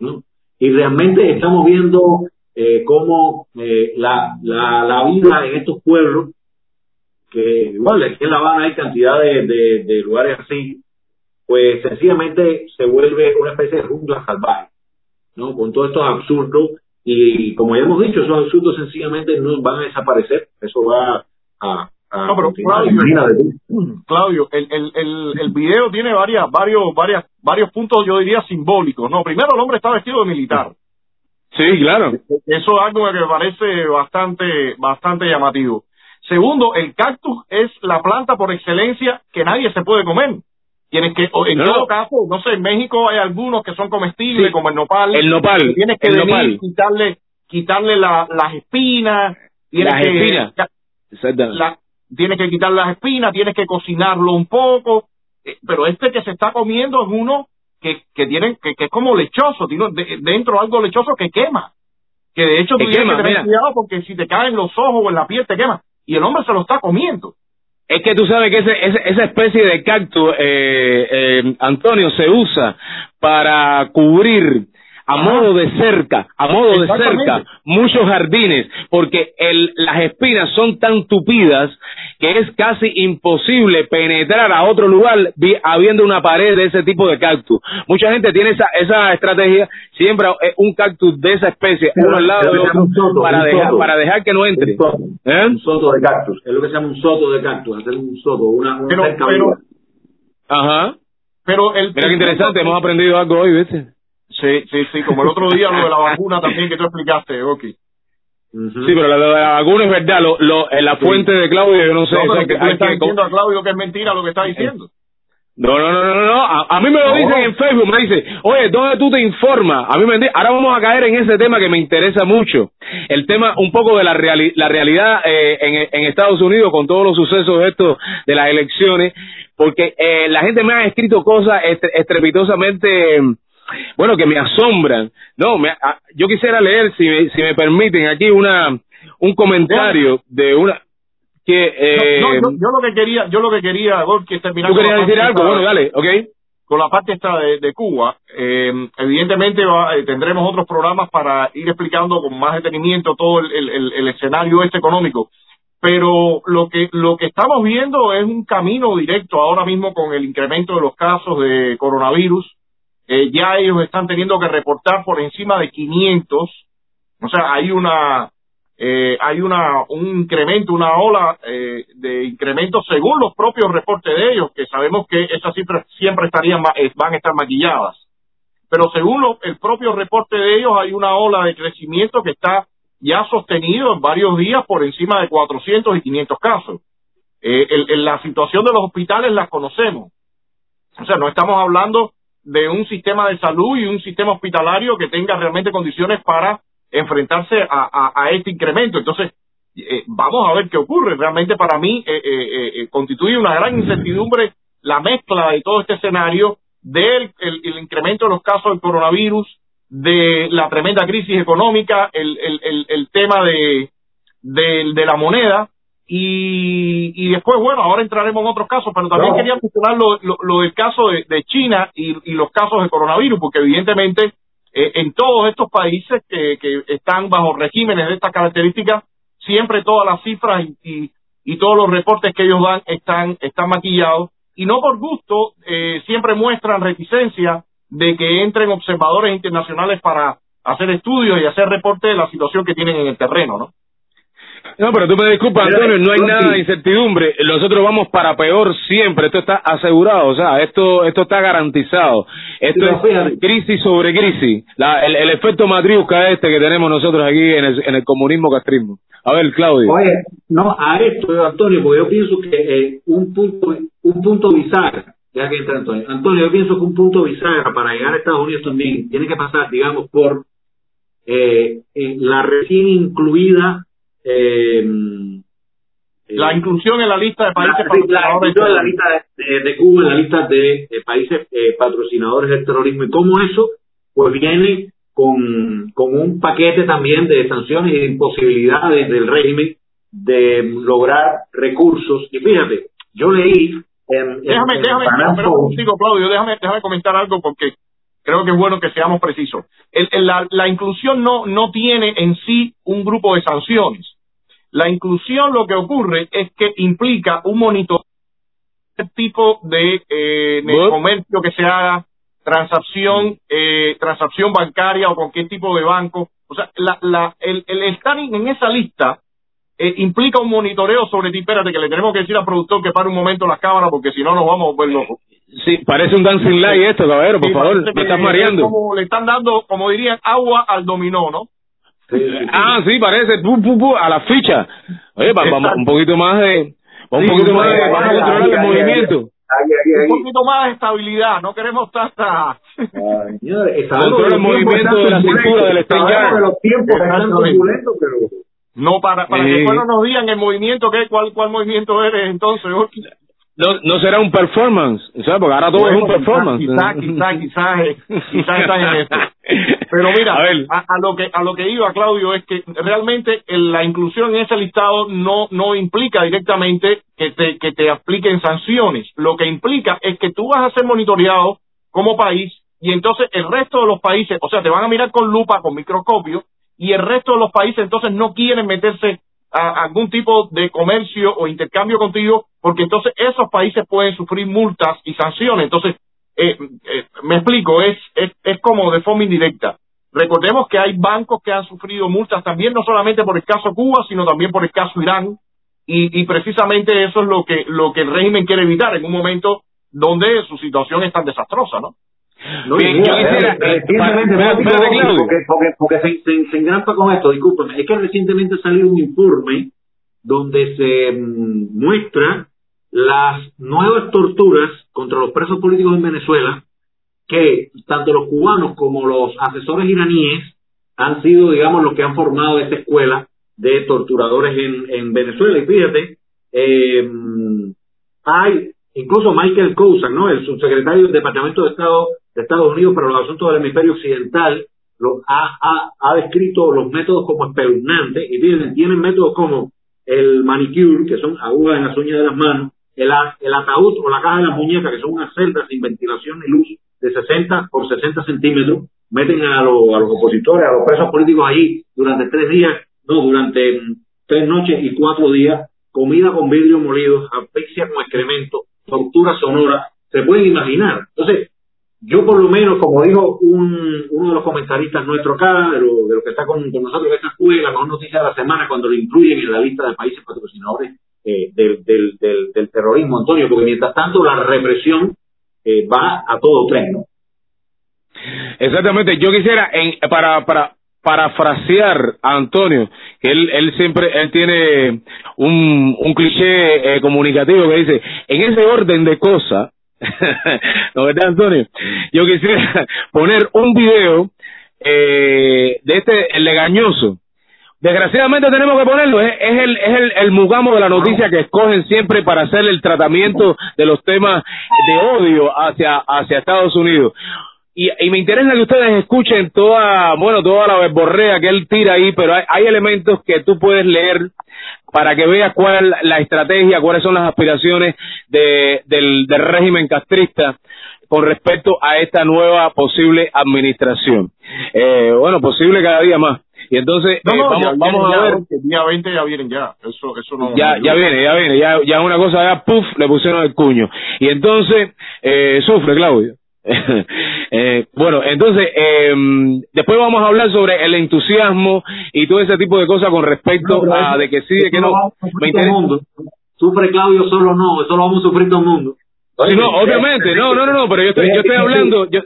E: ¿no? Y realmente estamos viendo eh, cómo eh, la, la, la vida en estos pueblos, que igual aquí en La Habana hay cantidad de, lugares así, pues sencillamente se vuelve una especie de jungla salvaje, ¿no? Con todos estos absurdos y, como ya hemos dicho, esos absurdos sencillamente no van a desaparecer, eso va a... a
F: No, pero
E: continuar.
F: Claudio, el, el, el, el video tiene varias, varios, varias, varios puntos, yo diría, simbólicos. No, primero el hombre está vestido de militar.
B: Sí, claro.
F: Eso es algo que me parece bastante, bastante llamativo. Segundo, el cactus es la planta por excelencia que nadie se puede comer. Tienes que, o en
B: No,
F: todo caso, no sé, en México hay algunos que son comestibles,
B: Sí.
F: como el nopal.
B: El nopal,
F: Tienes que
B: el
F: venir,
B: nopal.
F: quitarle, quitarle la- las espinas. Tienes
B: Las
F: que,
B: espinas. Exactamente.
F: la- tienes que quitar las espinas, tienes que cocinarlo un poco, eh, pero este que se está comiendo es uno que, que tiene, que, que es como lechoso, tiene de- dentro algo lechoso que quema, que de hecho
B: Que
F: tú tienes
B: quema,
F: que tener
B: mira.
F: cuidado porque si te caen los ojos o en la piel te quema, y el hombre se lo está comiendo.
B: Es que tú sabes que ese, ese- esa especie de cactus, eh, eh, Antonio, se usa para cubrir a modo de cerca, a modo de cerca, muchos jardines, porque el, las espinas son tan tupidas que es casi imposible penetrar a otro lugar vi- habiendo una pared de ese tipo de cactus. Mucha gente tiene esa, esa estrategia, siembra eh, un cactus de esa especie,
E: Pero-
B: uno al lado
E: sea
B: otro,
E: soto,
B: para dejar,
E: soto.
B: para dejar que no entre.
E: Un soto,
B: ¿Eh?
E: un soto de cactus, es lo que se llama un soto de cactus, hacer un soto, una, una
F: Pero-
E: cerca
F: pero-
E: viva.
B: Ajá.
F: Pero el,
B: Mira qué interesante, hemos aprendido algo hoy, ¿viste?
F: Sí, sí, sí, como el otro día lo de la vacuna también que tú explicaste, Oki.
B: Sí, pero la de la vacuna es verdad, lo, lo, en la fuente de Claudio, yo no sé,
F: No, pero que tú estás
B: que-
F: diciendo a Claudio que es mentira lo que está diciendo.
B: No, no, no, no, no, no. A, a mí me lo
F: No.
B: dicen en Facebook, me dice, oye, ¿dónde tú te informas? A mí me di- ahora vamos a caer en ese tema que me interesa mucho, el tema un poco de la, reali- la realidad eh, en, en Estados Unidos con todos los sucesos estos de las elecciones, porque eh, la gente me ha escrito cosas estre- estrepitosamente, eh, bueno, que me asombran. No, me- a- yo quisiera leer, si me, si me permiten, aquí una un comentario de una que eh,
F: no, no, yo, yo lo que quería, yo lo que quería, es terminar
B: tú querías
F: la
B: decir
F: parte
B: algo, bueno, dale, ¿ok?
F: con la parte esta de, de Cuba, eh, evidentemente va- eh, tendremos otros programas para ir explicando con más detenimiento todo el, el- el- el escenario este económico. Pero lo que, lo que estamos viendo es un camino directo ahora mismo con el incremento de los casos de coronavirus. Eh, ya ellos están teniendo que reportar por encima de 500. O sea, hay una, eh, hay una, un incremento, una ola eh, de incremento según los propios reportes de ellos, que sabemos que esas cifras siempre estarían, eh, van a estar maquilladas. Pero según lo- el propio reporte de ellos, hay una ola de crecimiento que está ya sostenido en varios días por encima de 400 y 500 casos. Eh, el- la situación de los hospitales la conocemos. O sea, no estamos hablando de un sistema de salud y un sistema hospitalario que tenga realmente condiciones para enfrentarse a, este incremento. Entonces, eh, vamos a ver qué ocurre. Realmente para mí eh, eh, eh, constituye una gran incertidumbre la mezcla de todo este escenario del el, el incremento de los casos del coronavirus, de la tremenda crisis económica, el, tema de la moneda y, y después, bueno, ahora entraremos en otros casos, pero también
E: No.
F: quería mencionar lo, lo, lo del caso de, de China y, y los casos de coronavirus, porque evidentemente eh, en todos estos países que, que están bajo regímenes de estas características, siempre todas las cifras y, y, y todos los reportes que ellos dan están, están maquillados y no por gusto, eh, siempre muestran reticencia de que entren observadores internacionales para hacer estudios y hacer reportes de la situación que tienen en el terreno, ¿no?
B: No, pero tú me disculpas, Antonio, no hay nada de incertidumbre. Nosotros vamos para peor siempre. Esto está asegurado, o sea, esto esto está garantizado. Esto es crisis sobre crisis. La, el, el efecto matriusca este que tenemos nosotros aquí en el, en el comunismo castrismo. A ver, Claudio.
E: Oye, no, a esto, Antonio, porque yo pienso que eh, un punto un punto bisagra, ya que entra Antonio, Antonio, yo pienso que un punto bisagra para llegar a Estados Unidos también tiene que pasar, digamos, por eh, eh, la recién incluida eh, eh,
F: La inclusión en la lista de países
E: la,
F: patrocinadores
E: inclusión en la lista de, Cuba, en la lista de, de países eh, patrocinadores del terrorismo y cómo eso pues viene con, con un paquete también de sanciones y de imposibilidades del régimen de lograr recursos. Y fíjate, yo leí en, en-
F: Déjame,
E: en
F: déjame, pero contigo, Claudio, déjame, déjame comentar algo porque creo que es bueno que seamos precisos. El- el- la, la inclusión no, no tiene en sí un grupo de sanciones. La inclusión lo que ocurre es que implica un monitoreo de tipo de, eh, de comercio que se haga, transacción, eh, transacción bancaria o cualquier tipo de banco. O sea, la, la, el, el estar en esa lista eh, implica un monitoreo sobre ti. Espérate, que le tenemos que decir al productor que pare un momento las cámaras porque si no nos vamos a volver locos.
B: Sí, parece un dancing light esto, caballero, por
F: Sí,
B: favor, me estás
F: es
B: mareando.
F: como le están dando, como dirían, agua al dominó, ¿no?
B: Ah, sí, parece, pu, pu, pu, a la ficha. Oye, va- vamos un poquito más de, un
F: Sí,
B: poquito
F: un
B: más de, vamos a controlar
F: ahí,
B: el
F: ahí,
B: movimiento.
E: Ahí, ahí,
F: Un
E: ahí.
F: poquito más de estabilidad, no queremos tanta...
E: Que los
B: el movimiento de la cintura del
E: que los tiempos están turbulentos, pero
F: No, para, para
B: Sí.
F: que después no nos digan el movimiento, ¿qué? ¿Cuál, cuál movimiento eres entonces?
B: No, no será un performance, ¿sabes? Porque ahora todo es un
F: Bueno,
B: performance.
F: Quizás, [laughs] quizás, quizás, quizás están en esto. Pero mira,
B: A
F: a, a lo que a lo que iba Claudio es que realmente la inclusión en ese listado no no implica directamente que te que te apliquen sanciones. Lo que implica es que tú vas a ser monitoreado como país y entonces el resto de los países, o sea, te van a mirar con lupa, con microscopio y el resto de los países entonces no quieren meterse a algún tipo de comercio o intercambio contigo porque entonces esos países pueden sufrir multas y sanciones. Entonces eh, eh, me explico, es, es, es como de forma indirecta. Recordemos que hay bancos que han sufrido multas también, no solamente por el caso Cuba, sino también por el caso Irán, y, y precisamente eso es lo que, lo que el régimen quiere evitar en un momento donde su situación es tan desastrosa, ¿no?
E: No,
B: Bien,
E: y
B: yo
E: mira,
B: quisiera,
E: recientemente,
B: para- Claudio.
E: porque, porque, porque se, se, se engrampa con esto, discúlpame, es que recientemente salió un informe donde se mm, muestra las nuevas torturas contra los presos políticos en Venezuela que tanto los cubanos como los asesores iraníes han sido, digamos, los que han formado esa escuela de torturadores en, en Venezuela. Y fíjate, eh, hay incluso Michael Cousin, ¿no? El subsecretario del Departamento de Estado de Estados Unidos para los Asuntos del Hemisferio Occidental, lo, ha, ha, ha descrito los métodos como espeluznantes y tienen, tienen métodos como el manicure, que son agujas en las uñas de las manos, el, el ataúd o la caja de las muñecas, que son unas celdas sin ventilación ni luz de 60 por 60 centímetros, meten a, lo- a los opositores, a los presos políticos ahí durante tres días, no, durante tres noches y cuatro días, comida con vidrio molido, asfixia con excremento, tortura sonora, se pueden imaginar. Entonces, yo por lo menos, como dijo un, uno de los comentaristas nuestro acá, de lo, de lo que está con, con nosotros en esta escuela, la mejor noticia de la semana, cuando lo incluyen en la lista de países patrocinadores eh, del, del, del, del terrorismo, Antonio, porque mientras tanto la represión eh, va a todo tren, ¿no?
B: Exactamente, yo quisiera en, para para parafrasear a Antonio, que él él siempre él tiene un un cliché eh, comunicativo que dice, en ese orden de cosas, [laughs] ¿no verdad Antonio? Yo quisiera [laughs] poner un video eh, de este el legañoso. Desgraciadamente tenemos que ponerlo, es, es el es el, el mugamo de la noticia que escogen siempre para hacer el tratamiento de los temas de odio hacia hacia Estados Unidos y, y me interesa que ustedes escuchen toda, bueno, toda la verborrea que él tira ahí, pero hay, hay elementos que tú puedes leer para que veas cuál es la, estrategia, cuáles son las aspiraciones de, del, del régimen castrista con respecto a esta nueva posible administración. Eh, bueno, posible cada día más. Y entonces,
F: No,
B: eh, vamos,
F: ya
B: vamos
F: vienen
B: a ver.
F: El día 20 ya vienen ya. Eso, eso no.
B: Ya, ya viene, ya viene, ya, ya una cosa ya, puff, le pusieron el cuño. Y entonces, eh, sufre, Claudio. [laughs] eh, bueno, entonces, eh, después vamos a hablar sobre el entusiasmo y todo ese tipo de cosas con respecto
E: No,
B: a de que sí, de que no. Me interesa.
E: mundo. Sufre Claudio solo no, eso lo vamos a sufrir todo el mundo.
B: No, obviamente, no, no, no, no, pero yo estoy, yo estoy hablando, yo,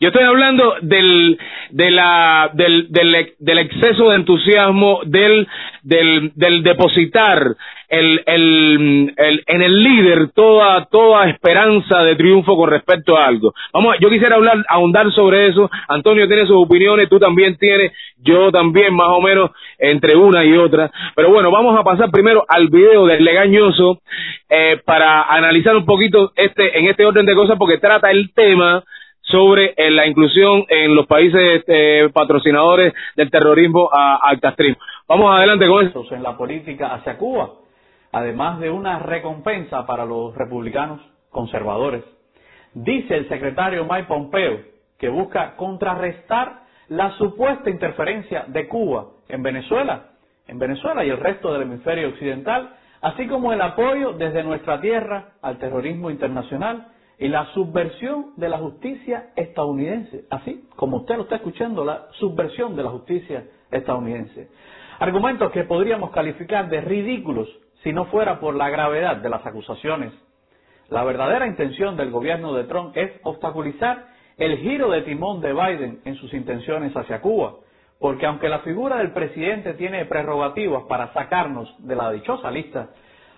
B: yo estoy hablando del, de la, del, del, del exceso de entusiasmo, del, del, del depositar el, el, el, en el líder toda, toda esperanza de triunfo con respecto a algo. Vamos, yo quisiera hablar, ahondar sobre eso. Antonio tiene sus opiniones, tú también tienes, yo también, más o menos, entre una y otra. Pero bueno, vamos a pasar primero al video del legañoso, eh, para analizar un poquito este, en este orden de cosas, porque trata el tema sobre eh, la inclusión en los países eh, patrocinadores del terrorismo a- al castrismo. Vamos adelante con eso.
J: en la política hacia Cuba, además de una recompensa para los republicanos conservadores. Dice el secretario Mike Pompeo que busca contrarrestar la supuesta interferencia de Cuba en Venezuela, en Venezuela y el resto del hemisferio occidental, así como el apoyo desde nuestra tierra al terrorismo internacional y la subversión de la justicia estadounidense, así como usted lo está escuchando, la subversión de la justicia estadounidense. Argumentos que podríamos calificar de ridículos si no fuera por la gravedad de las acusaciones. La verdadera intención del gobierno de Trump es obstaculizar el giro de timón de Biden en sus intenciones hacia Cuba, porque aunque la figura del presidente tiene prerrogativas para sacarnos de la dichosa lista,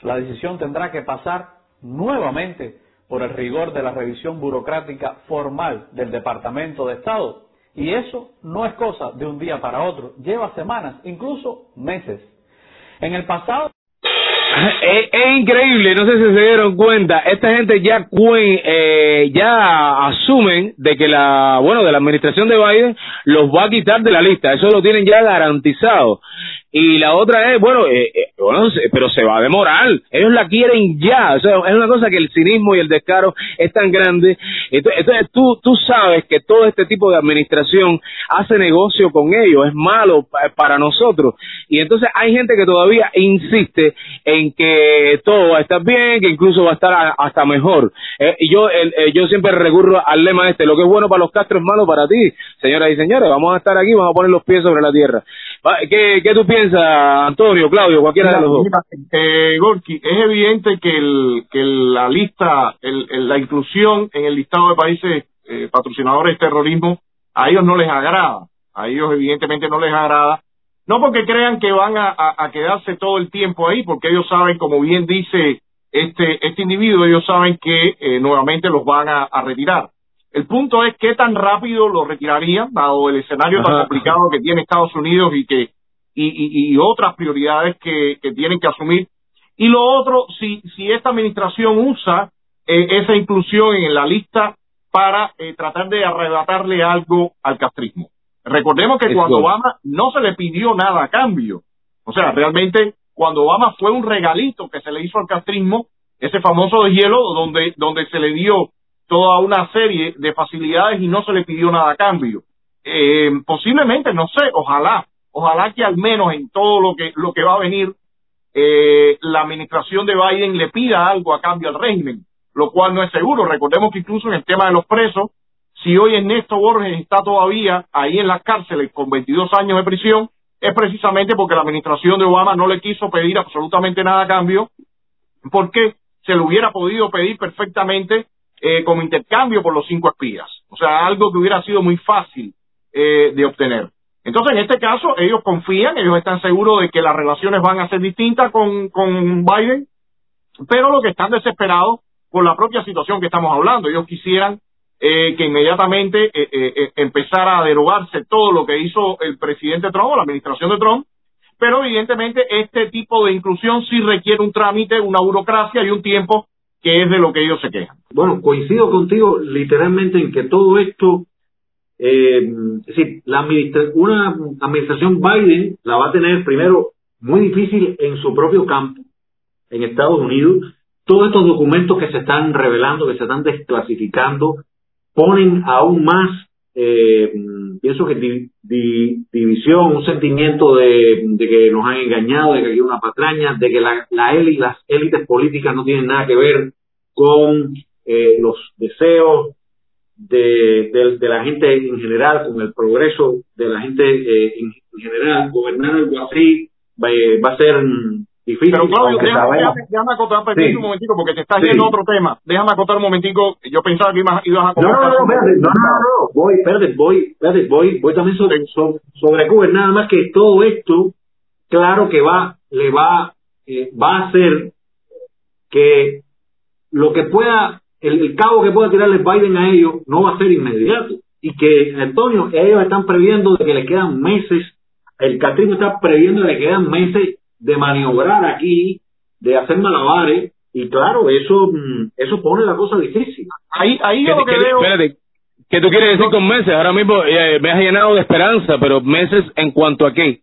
J: la decisión tendrá que pasar nuevamente por el rigor de la revisión burocrática formal del Departamento de Estado. Y eso no es cosa de un día para otro, lleva semanas, incluso meses. En el pasado [laughs]
B: es, increíble, no sé si se dieron cuenta, esta gente ya cuen- eh, ya asumen de que la, bueno, de la administración de Biden los va a quitar de la lista, eso lo tienen ya garantizado. Y la otra es, bueno, eh, eh, bueno, pero se va a demorar, ellos la quieren ya, o sea, es una cosa que el cinismo y el descaro es tan grande. Entonces, entonces tú, tú sabes que todo este tipo de administración hace negocio con ellos, es malo pa- para nosotros. Y entonces hay gente que todavía insiste en que todo va a estar bien, que incluso va a estar a- hasta mejor. Eh, y yo, el- eh, yo siempre recurro al lema este, lo que es bueno para los Castro es malo para ti, señoras y señores, vamos a estar aquí, vamos a poner los pies sobre la tierra. ¿Qué, qué tú piensas, Antonio, Claudio, cualquiera de los dos?
F: Eh, Gorky, es evidente que, el, que la lista, el, el- la inclusión en el listado de países eh, patrocinadores de terrorismo, a ellos no les agrada. A ellos evidentemente no les agrada. No porque crean que van a, a- quedarse todo el tiempo ahí, porque ellos saben, como bien dice este, este individuo, ellos saben que eh, nuevamente los van a retirar. El punto es qué tan rápido lo retirarían, dado el escenario tan complicado que tiene Estados Unidos y que y, y, y otras prioridades que, que tienen que asumir. Y lo otro, si, si esta administración usa eh, esa inclusión en la lista para eh, tratar de arrebatarle algo al castrismo. Recordemos que cuando Obama no se le pidió nada a cambio. O sea, realmente cuando Obama fue un regalito que se le hizo al castrismo, ese famoso de hielo donde, donde se le dio toda una serie de facilidades y no se le pidió nada a cambio. Eh, posiblemente, no sé, ojalá, ojalá que al menos en todo lo que, lo que va a venir, eh, la administración de Biden le pida algo a cambio al régimen, lo cual no es seguro. Recordemos que incluso en el tema de los presos, si hoy Ernesto Borges está todavía ahí en las cárceles con 22 años de prisión, es precisamente porque la administración de Obama no le quiso pedir absolutamente nada a cambio, porque se lo hubiera podido pedir perfectamente eh, como intercambio por los cinco espías. O sea, algo que hubiera sido muy fácil eh, de obtener. Entonces, en este caso, ellos confían, ellos están seguros de que las relaciones van a ser distintas con, con Biden, pero lo que están desesperados por la propia situación que estamos hablando. Ellos quisieran eh, que inmediatamente eh, eh, eh, empezara a derogarse todo lo que hizo el presidente Trump o la administración de Trump, pero evidentemente este tipo de inclusión sí requiere un trámite, una burocracia y un tiempo que es de lo que ellos se quejan.
E: Bueno, coincido contigo literalmente en que todo esto, eh, es decir, la administra- una administración Biden la va a tener primero muy difícil en su propio campo, en Estados Unidos. Todos estos documentos que se están revelando, que se están desclasificando, ponen aún más, eh, pienso que di- di- división, un sentimiento de, que nos han engañado, de que hay una patraña, de que la, la éli- las élites políticas no tienen nada que ver con eh, los deseos de, la gente en general, con el progreso de la gente eh, en, en general. Gobernar algo así va, eh, va a ser difícil.
F: Pero Claudio, déjame, déjame- déjame acotar
E: Sí.
F: un momentico porque te estás
E: Sí.
F: yendo a otro tema. Déjame acotar un momentico. Yo pensaba que ibas, ibas a
E: No, no, no, espérate, no, no, no, no, voy, espérate, voy, espérate, voy, voy también sobre, sobre, sobre Cuba, nada más que todo esto, claro que va, le va, eh, va a hacer que lo que pueda, el, el cabo que pueda tirarle Biden a ellos no va a ser inmediato. Y que, Antonio, ellos están previendo de que le quedan meses, el catrismo está previendo que le quedan meses de maniobrar aquí, de hacer malabares, y claro, eso, mm, eso pone la cosa difícil.
F: Ahí, ahí
B: ¿Qué,
F: yo lo que
B: qué-
F: veo.
B: espérate, ¿qué tú quieres decir con meses? Ahora mismo eh, me has llenado de esperanza, pero meses en cuanto a qué?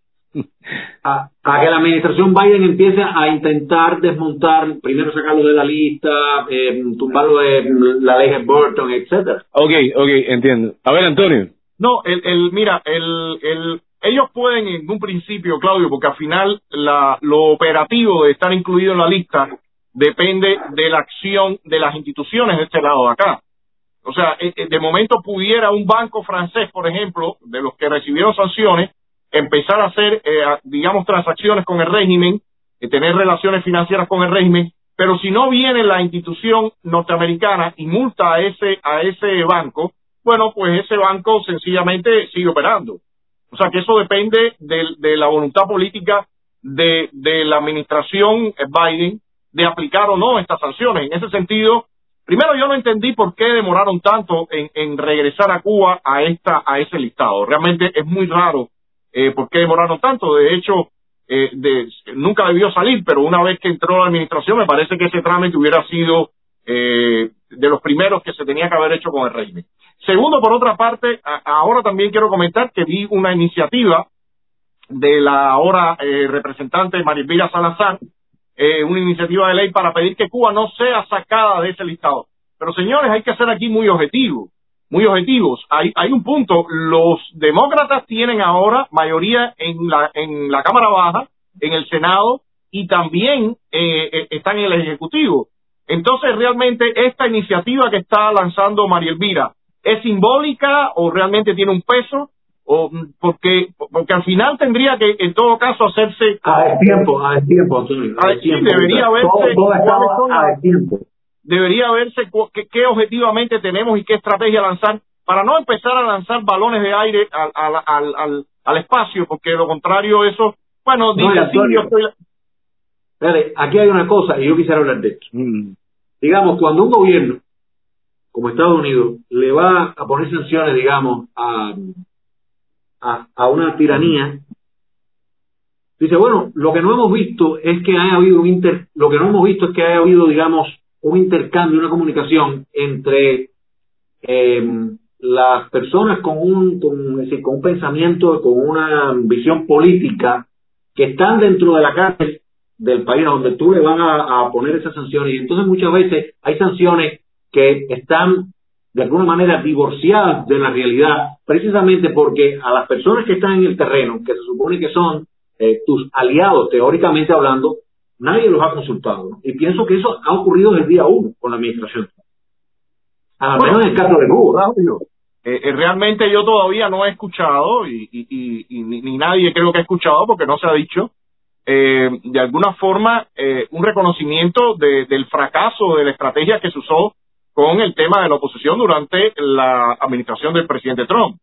E: a, a que la administración Biden empiece a intentar desmontar, primero sacarlo de la lista, eh, tumbarlo de la ley de Burton, etcétera.
B: Ok, ok, entiendo. A ver, Antonio.
F: No, el, el, mira, el, el, ellos pueden en un principio, Claudio, porque al final la, lo operativo de estar incluido en la lista depende de la acción de las instituciones de este lado de acá. O sea, eh, eh, de momento pudiera un banco francés, por ejemplo, de los que recibieron sanciones, empezar a hacer, eh, digamos, transacciones con el régimen, eh, tener relaciones financieras con el régimen, pero si no viene la institución norteamericana y multa a ese, a ese banco, bueno, pues ese banco sencillamente sigue operando. O sea que eso depende de, la voluntad política de, de la administración eh, Biden de aplicar o no estas sanciones. En ese sentido, primero yo no entendí por qué demoraron tanto en, en regresar a Cuba a esta a ese listado. Realmente es muy raro eh, por qué demoraron tanto. De hecho, eh, de- nunca debió salir, pero una vez que entró la administración, me parece que ese trámite hubiera sido eh, de los primeros que se tenía que haber hecho con el régimen. Segundo, por otra parte, ahora también quiero comentar que vi una iniciativa de la ahora eh, representante Maribela Salazar, eh, una iniciativa de ley para pedir que Cuba no sea sacada de ese listado. Pero señores, hay que ser aquí muy objetivos, muy objetivos. Hay, hay un punto, los demócratas tienen ahora mayoría en la, en la Cámara Baja, en el Senado y también eh, eh, están en el Ejecutivo. Entonces, realmente, esta iniciativa que está lanzando María Elvira, ¿es simbólica o realmente tiene un peso? O, mm, porque, porque al final tendría que, en todo caso, hacerse...
E: A destiempo, a destiempo, Antonio.
F: Ah,
E: A
F: sí,
E: destiempo.
F: debería
E: Todo, todo a
F: las-
E: destiempo.
F: debería verse qué, objetivamente tenemos y qué estrategia lanzar para no empezar a lanzar balones de aire al, al, al, al, al espacio, porque de lo contrario eso, bueno,
E: No,
F: dice, sí,
E: Antonio,
F: yo estoy...
E: Espérate, aquí hay una cosa y yo quisiera hablar de esto.
B: Mm.
E: Digamos, cuando un gobierno como Estados Unidos le va a poner sanciones, digamos, a, a, a una tiranía, dice, bueno, lo que no hemos visto es que haya habido un inter, lo que no hemos visto es que haya habido, digamos, un intercambio, una comunicación entre eh, las personas con un, con, decir, con un pensamiento, con una visión política que están dentro de la cárcel del país a donde tú le van a, a poner esas sanciones. Y entonces muchas veces hay sanciones que están de alguna manera divorciadas de la realidad, precisamente porque a las personas que están en el terreno, que se supone que son eh, tus aliados teóricamente hablando, nadie los ha consultado. ¿no? Y pienso que eso ha ocurrido desde el día uno con la administración. A lo
F: Bueno,
E: menos en el caso de Cuba.
F: Eh, eh, realmente yo todavía no he escuchado y, y, y- y ni, ni nadie creo que ha escuchado porque no se ha dicho eh, de alguna forma eh, un reconocimiento de- del fracaso de la estrategia que se usó con el tema de la oposición durante la administración del presidente Trump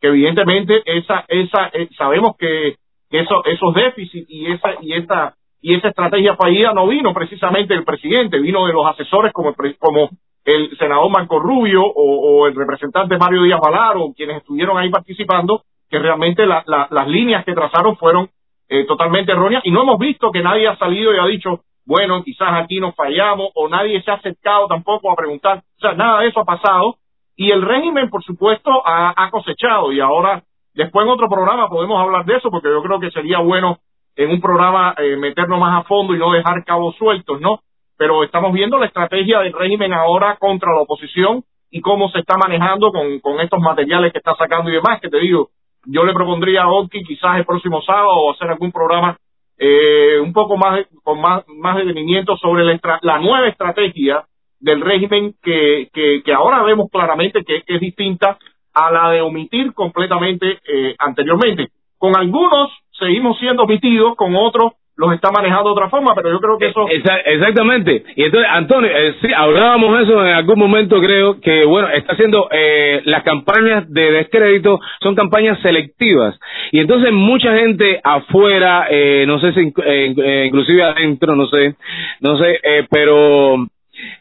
F: que evidentemente esa esa eh, sabemos que, eso, esos déficits y esa y esta y esa estrategia fallida no vino precisamente del presidente vino de los asesores como el, como el senador Marco Rubio o, o el representante Mario Díaz Valar o quienes estuvieron ahí participando, que realmente la- la- las líneas que trazaron fueron eh, totalmente erróneas y no hemos visto que nadie ha salido y ha dicho, bueno, quizás aquí nos fallamos o nadie se ha acercado tampoco a preguntar. O sea, nada de eso ha pasado y el régimen, por supuesto, ha, ha cosechado y ahora, después en otro programa podemos hablar de eso porque yo creo que sería bueno en un programa eh, meternos más a fondo y no dejar cabos sueltos, ¿no? pero estamos viendo la estrategia del régimen ahora contra la oposición y cómo se está manejando con, con estos materiales que está sacando y demás, que te digo, yo le propondría a Oki quizás el próximo sábado hacer algún programa eh, un poco más con más, más detenimiento sobre la, la nueva estrategia del régimen que, que, que ahora vemos claramente que, que es distinta a la de omitir completamente eh, anteriormente. Con algunos seguimos siendo omitidos, con otros los está manejando de otra forma, pero yo creo que eso...
B: Exa- Exactamente. Y entonces, Antonio, eh, sí, hablábamos eso en algún momento, creo que, bueno, está haciendo eh, las campañas de descrédito, son campañas selectivas. Y entonces mucha gente afuera, eh, no sé si eh, eh, inclusive adentro, no sé, no sé, eh, pero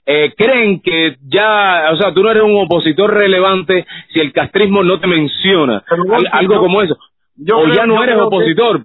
B: eh, creen que ya, o sea, tú no eres un opositor relevante si el castrismo no te menciona, Al- algo como eso.
F: yo
B: o ya no eres
F: que-
B: opositor.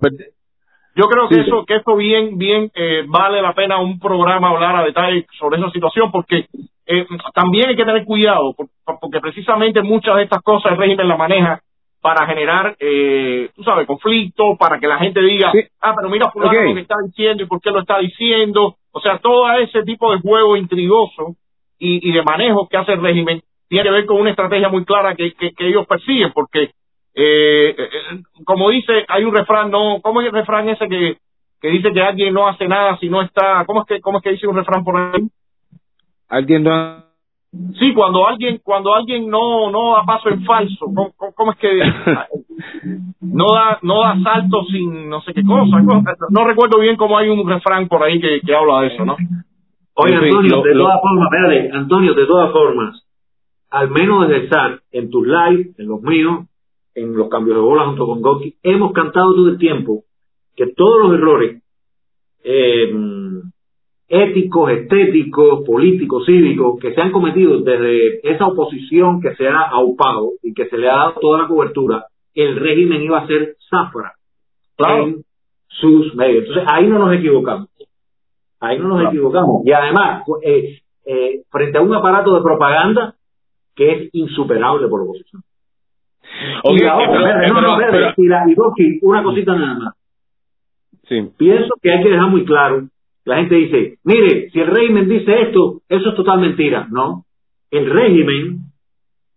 F: Yo creo que
B: Sí,
F: eso, que eso bien, bien eh, vale la pena un programa hablar a detalle sobre esa situación, porque eh, también hay que tener cuidado, por- porque precisamente muchas de estas cosas el régimen la maneja para generar, eh, tú sabes, conflicto, para que la gente diga,
B: Sí.
F: ah, pero mira fulano
B: Ok.
F: lo que está diciendo y por qué lo está diciendo. O sea, todo ese tipo de juego intrigoso y, y de manejo que hace el régimen tiene que ver con una estrategia muy clara que, que, que ellos persiguen, porque, eh, eh, como dice, hay un refrán, no, ¿cómo es el refrán ese que, que dice que alguien no hace nada si no está, ¿cómo es que, cómo es que dice un refrán por ahí?
B: Alguien no...
F: Sí, cuando alguien, cuando alguien no, no da paso en falso, ¿cómo, es que [laughs] no da, no da salto sin no sé qué cosa? No recuerdo bien cómo hay un refrán por ahí que, que habla de eso, ¿no?
E: Oye, Antonio,
B: lo-
E: de
B: lo-
E: todas formas, espérate, Antonio, de todas formas, al menos desde estar en tus lives, en los míos, en los cambios de bola junto con Goki, hemos cantado todo el tiempo que todos los errores eh, éticos, estéticos, políticos, cívicos que se han cometido desde esa oposición que se ha aupado y que se le ha dado toda la cobertura, el régimen iba a ser zafra
F: Claro.
E: en sus medios. Entonces ahí no nos equivocamos. Ahí no nos
F: Claro.
E: equivocamos. Y además, eh, eh, frente a un aparato de propaganda que es insuperable por oposición.
B: Ok,
E: y no, no, espérate,
B: pero-
E: y la- y una cosita nada más.
B: Sí.
E: Pienso que hay que dejar muy claro, la gente dice, mire, si el régimen dice esto, eso es total mentira. No, el régimen,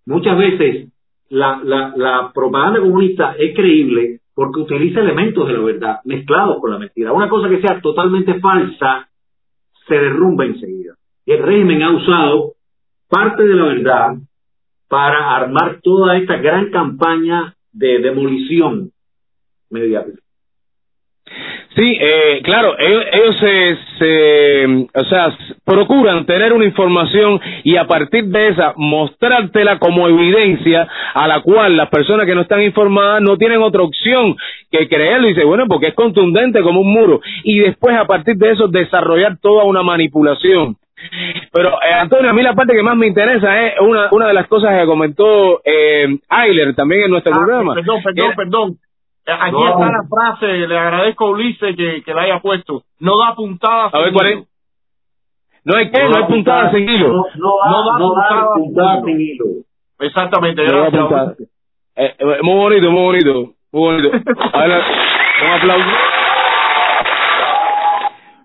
E: muchas veces la, la, la propaganda comunista es creíble porque utiliza elementos de la verdad mezclados con la mentira. Una cosa que sea totalmente falsa se derrumba enseguida. El régimen ha usado parte de la verdad para armar toda esta gran campaña de demolición mediática.
B: Sí, eh, claro, ellos, se, se, o sea, procuran tener una información y a partir de esa mostrártela como evidencia a la cual las personas que no están informadas no tienen otra opción que creerlo y dice, bueno, porque es contundente como un muro y después a partir de eso desarrollar toda una manipulación. Pero, eh, Antonio, a mí la parte que más me interesa es una, una de las cosas que comentó eh, Ayler también en nuestro
F: Ah,
B: programa.
F: Perdón, perdón,
B: Era-
F: perdón. Eh, Aquí
E: No.
F: está la frase, le agradezco a Ulises que, que la haya puesto. No da puntadas.
B: A ver, ¿cuál es? No hay que, no hay puntada sin hilo.
E: No, no da,
F: No da
E: no da
F: puntada sin
E: sin hilo.
F: Exactamente,
B: a
F: gracias.
B: Eh, eh, muy bonito, muy bonito, muy bonito. Ahora, un aplauso.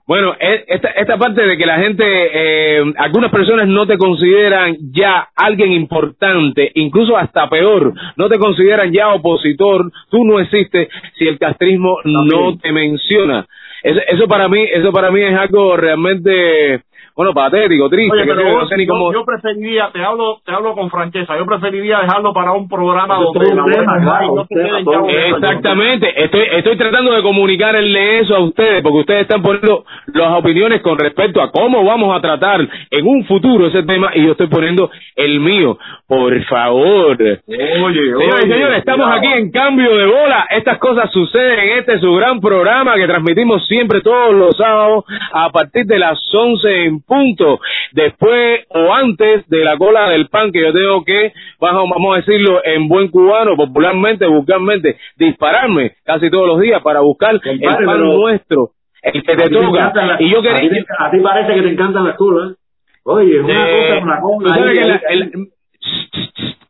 B: Bueno, e- esta, esta parte de que la gente, eh, algunas personas no te consideran ya alguien importante, incluso hasta peor, no te consideran ya opositor, tú no existes si el castrismo no te menciona. Eso, eso para mí, eso para mí es algo realmente, bueno, patético, triste,
F: Oye,
B: que
F: pero
B: no
F: vos,
B: sé ni
F: yo,
B: cómo.
F: yo preferiría, te hablo, te hablo con franqueza, yo preferiría dejarlo para un programa donde la no.
B: Exactamente, estoy, estoy tratando de comunicarle eso a ustedes, porque ustedes están poniendo las opiniones con respecto a cómo vamos a tratar en un futuro ese tema y yo estoy poniendo el mío. Por favor.
F: Oye,
B: Señores y señores, estamos aquí en cambio de bola. Estas cosas suceden en este su gran programa que transmitimos siempre todos los sábados a partir de las 11 en punto. Después o antes de la cola del pan que yo tengo que, vamos, vamos a decirlo en buen cubano, popularmente, vulgarmente, dispararme casi todos los días para buscar el pan nuestro, el que te toca.
E: las-
B: Y yo
E: a ti,
B: quería...
E: a ti parece que te encantan las colas. Oye, es una
B: Eh,
E: cosa la ahí,
B: que la-
E: ahí,
B: el-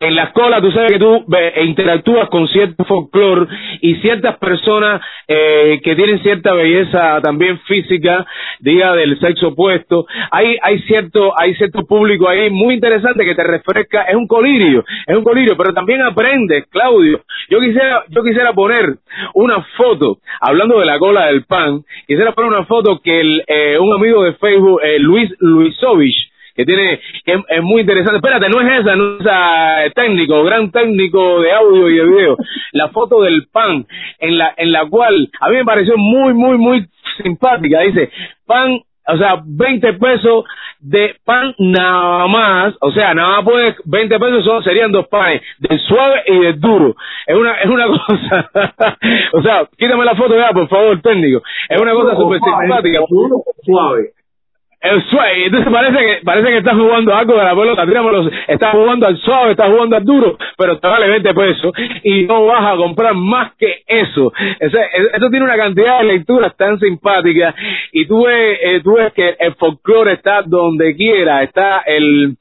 B: en la escuela tú sabes que tú e interactúas con cierto folclore y ciertas personas eh, que tienen cierta belleza también física, diga del sexo opuesto, hay hay cierto hay cierto público ahí muy interesante que te refresca, es un colirio, es un colirio, pero también aprendes, Claudio. Yo quisiera yo quisiera poner una foto hablando de la cola del pan, quisiera poner una foto que el, eh, un amigo de Facebook eh, Luis Luisovich que tiene que es, es muy interesante. Espérate, no es esa, no es esa eh, técnico, gran técnico de audio y de video. La foto del pan en la en la cual a mí me pareció muy muy muy simpática. Dice pan, o sea, 20 pesos de pan nada más, o sea, nada más puede 20 pesos son serían dos panes, del suave y del duro. Es una es una [laughs] cosa, o sea, quítame la foto ya, por favor, técnico. Es una cosa súper simpática.
E: duro suave.
B: El suave, entonces parece que parece que estás jugando algo de la pelota, estás jugando al suave, estás jugando al duro, pero te vale 20 pesos y no vas a comprar más que eso. Ese- eso tiene una cantidad de lecturas tan simpáticas y tú ves, eh, tú ves que el folclore está donde quiera, está el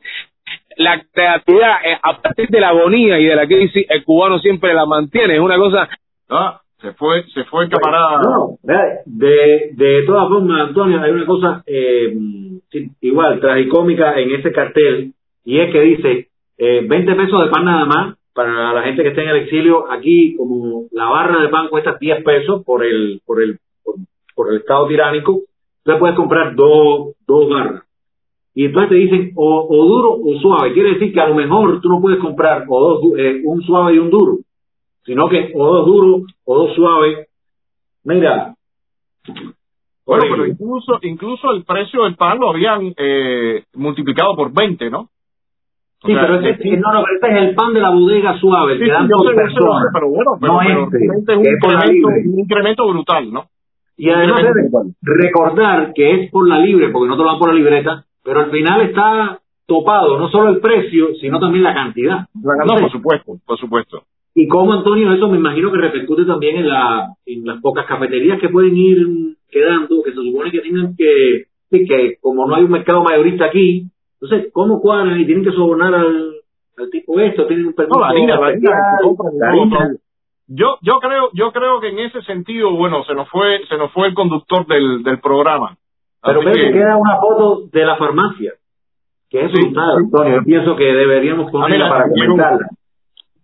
B: la creatividad eh, a partir de la agonía y de la crisis, el cubano siempre la mantiene. Es una cosa.
F: Ah, se fue, se fue el camarada.
E: No, de, de todas formas, Antonio, hay una cosa eh, igual, tragicómica en ese cartel, y es que dice eh, 20 pesos de pan nada más para la gente que está en el exilio. Aquí, como la barra de pan cuesta 10 pesos por el, por el, por, por el estado tiránico, usted puede comprar dos, dos barras. Y entonces te dicen o, o duro o suave. Quiere decir que a lo mejor tú no puedes comprar o dos, eh, un suave y un duro, sino que o dos duros o dos suaves. Mira.
F: Bueno, pero incluso, incluso el precio del pan lo habían eh, multiplicado por 20, ¿no? O
E: Sí,
F: sea,
E: pero ese,
F: sí,
E: no, no, pero ese es el pan de la bodega suave, el
F: sí,
E: que dan
F: yo
E: por
F: sé, yo sé, yo
E: persona.
F: sé, pero bueno, pero,
E: no
F: pero
E: este,
F: realmente es un incremento, un incremento brutal, ¿no?
E: Y además recordar que es por la libre, porque no te lo dan por la libreta, pero al final está topado no solo el precio, sino también la cantidad.
F: No, por supuesto, por supusto.
E: Y como Antonio, eso me imagino que repercute también en, la, en las pocas cafeterías que pueden ir quedando, que se supone que tienen que, que como no hay un mercado mayorista aquí, entonces, ¿cómo cuadran y tienen que sobornar al, al tipo esto? ¿Tienen un permiso
F: No, la harina, la harina,
E: La.
F: Yo, yo creo, yo creo que en ese sentido, bueno, se nos fue, se nos fue el conductor del, del programa.
E: Pero ve que
F: que-
E: queda una foto de la farmacia, que es
F: Sí,
E: brutal. Antonio. Yo pienso que deberíamos ponerla para comentarla.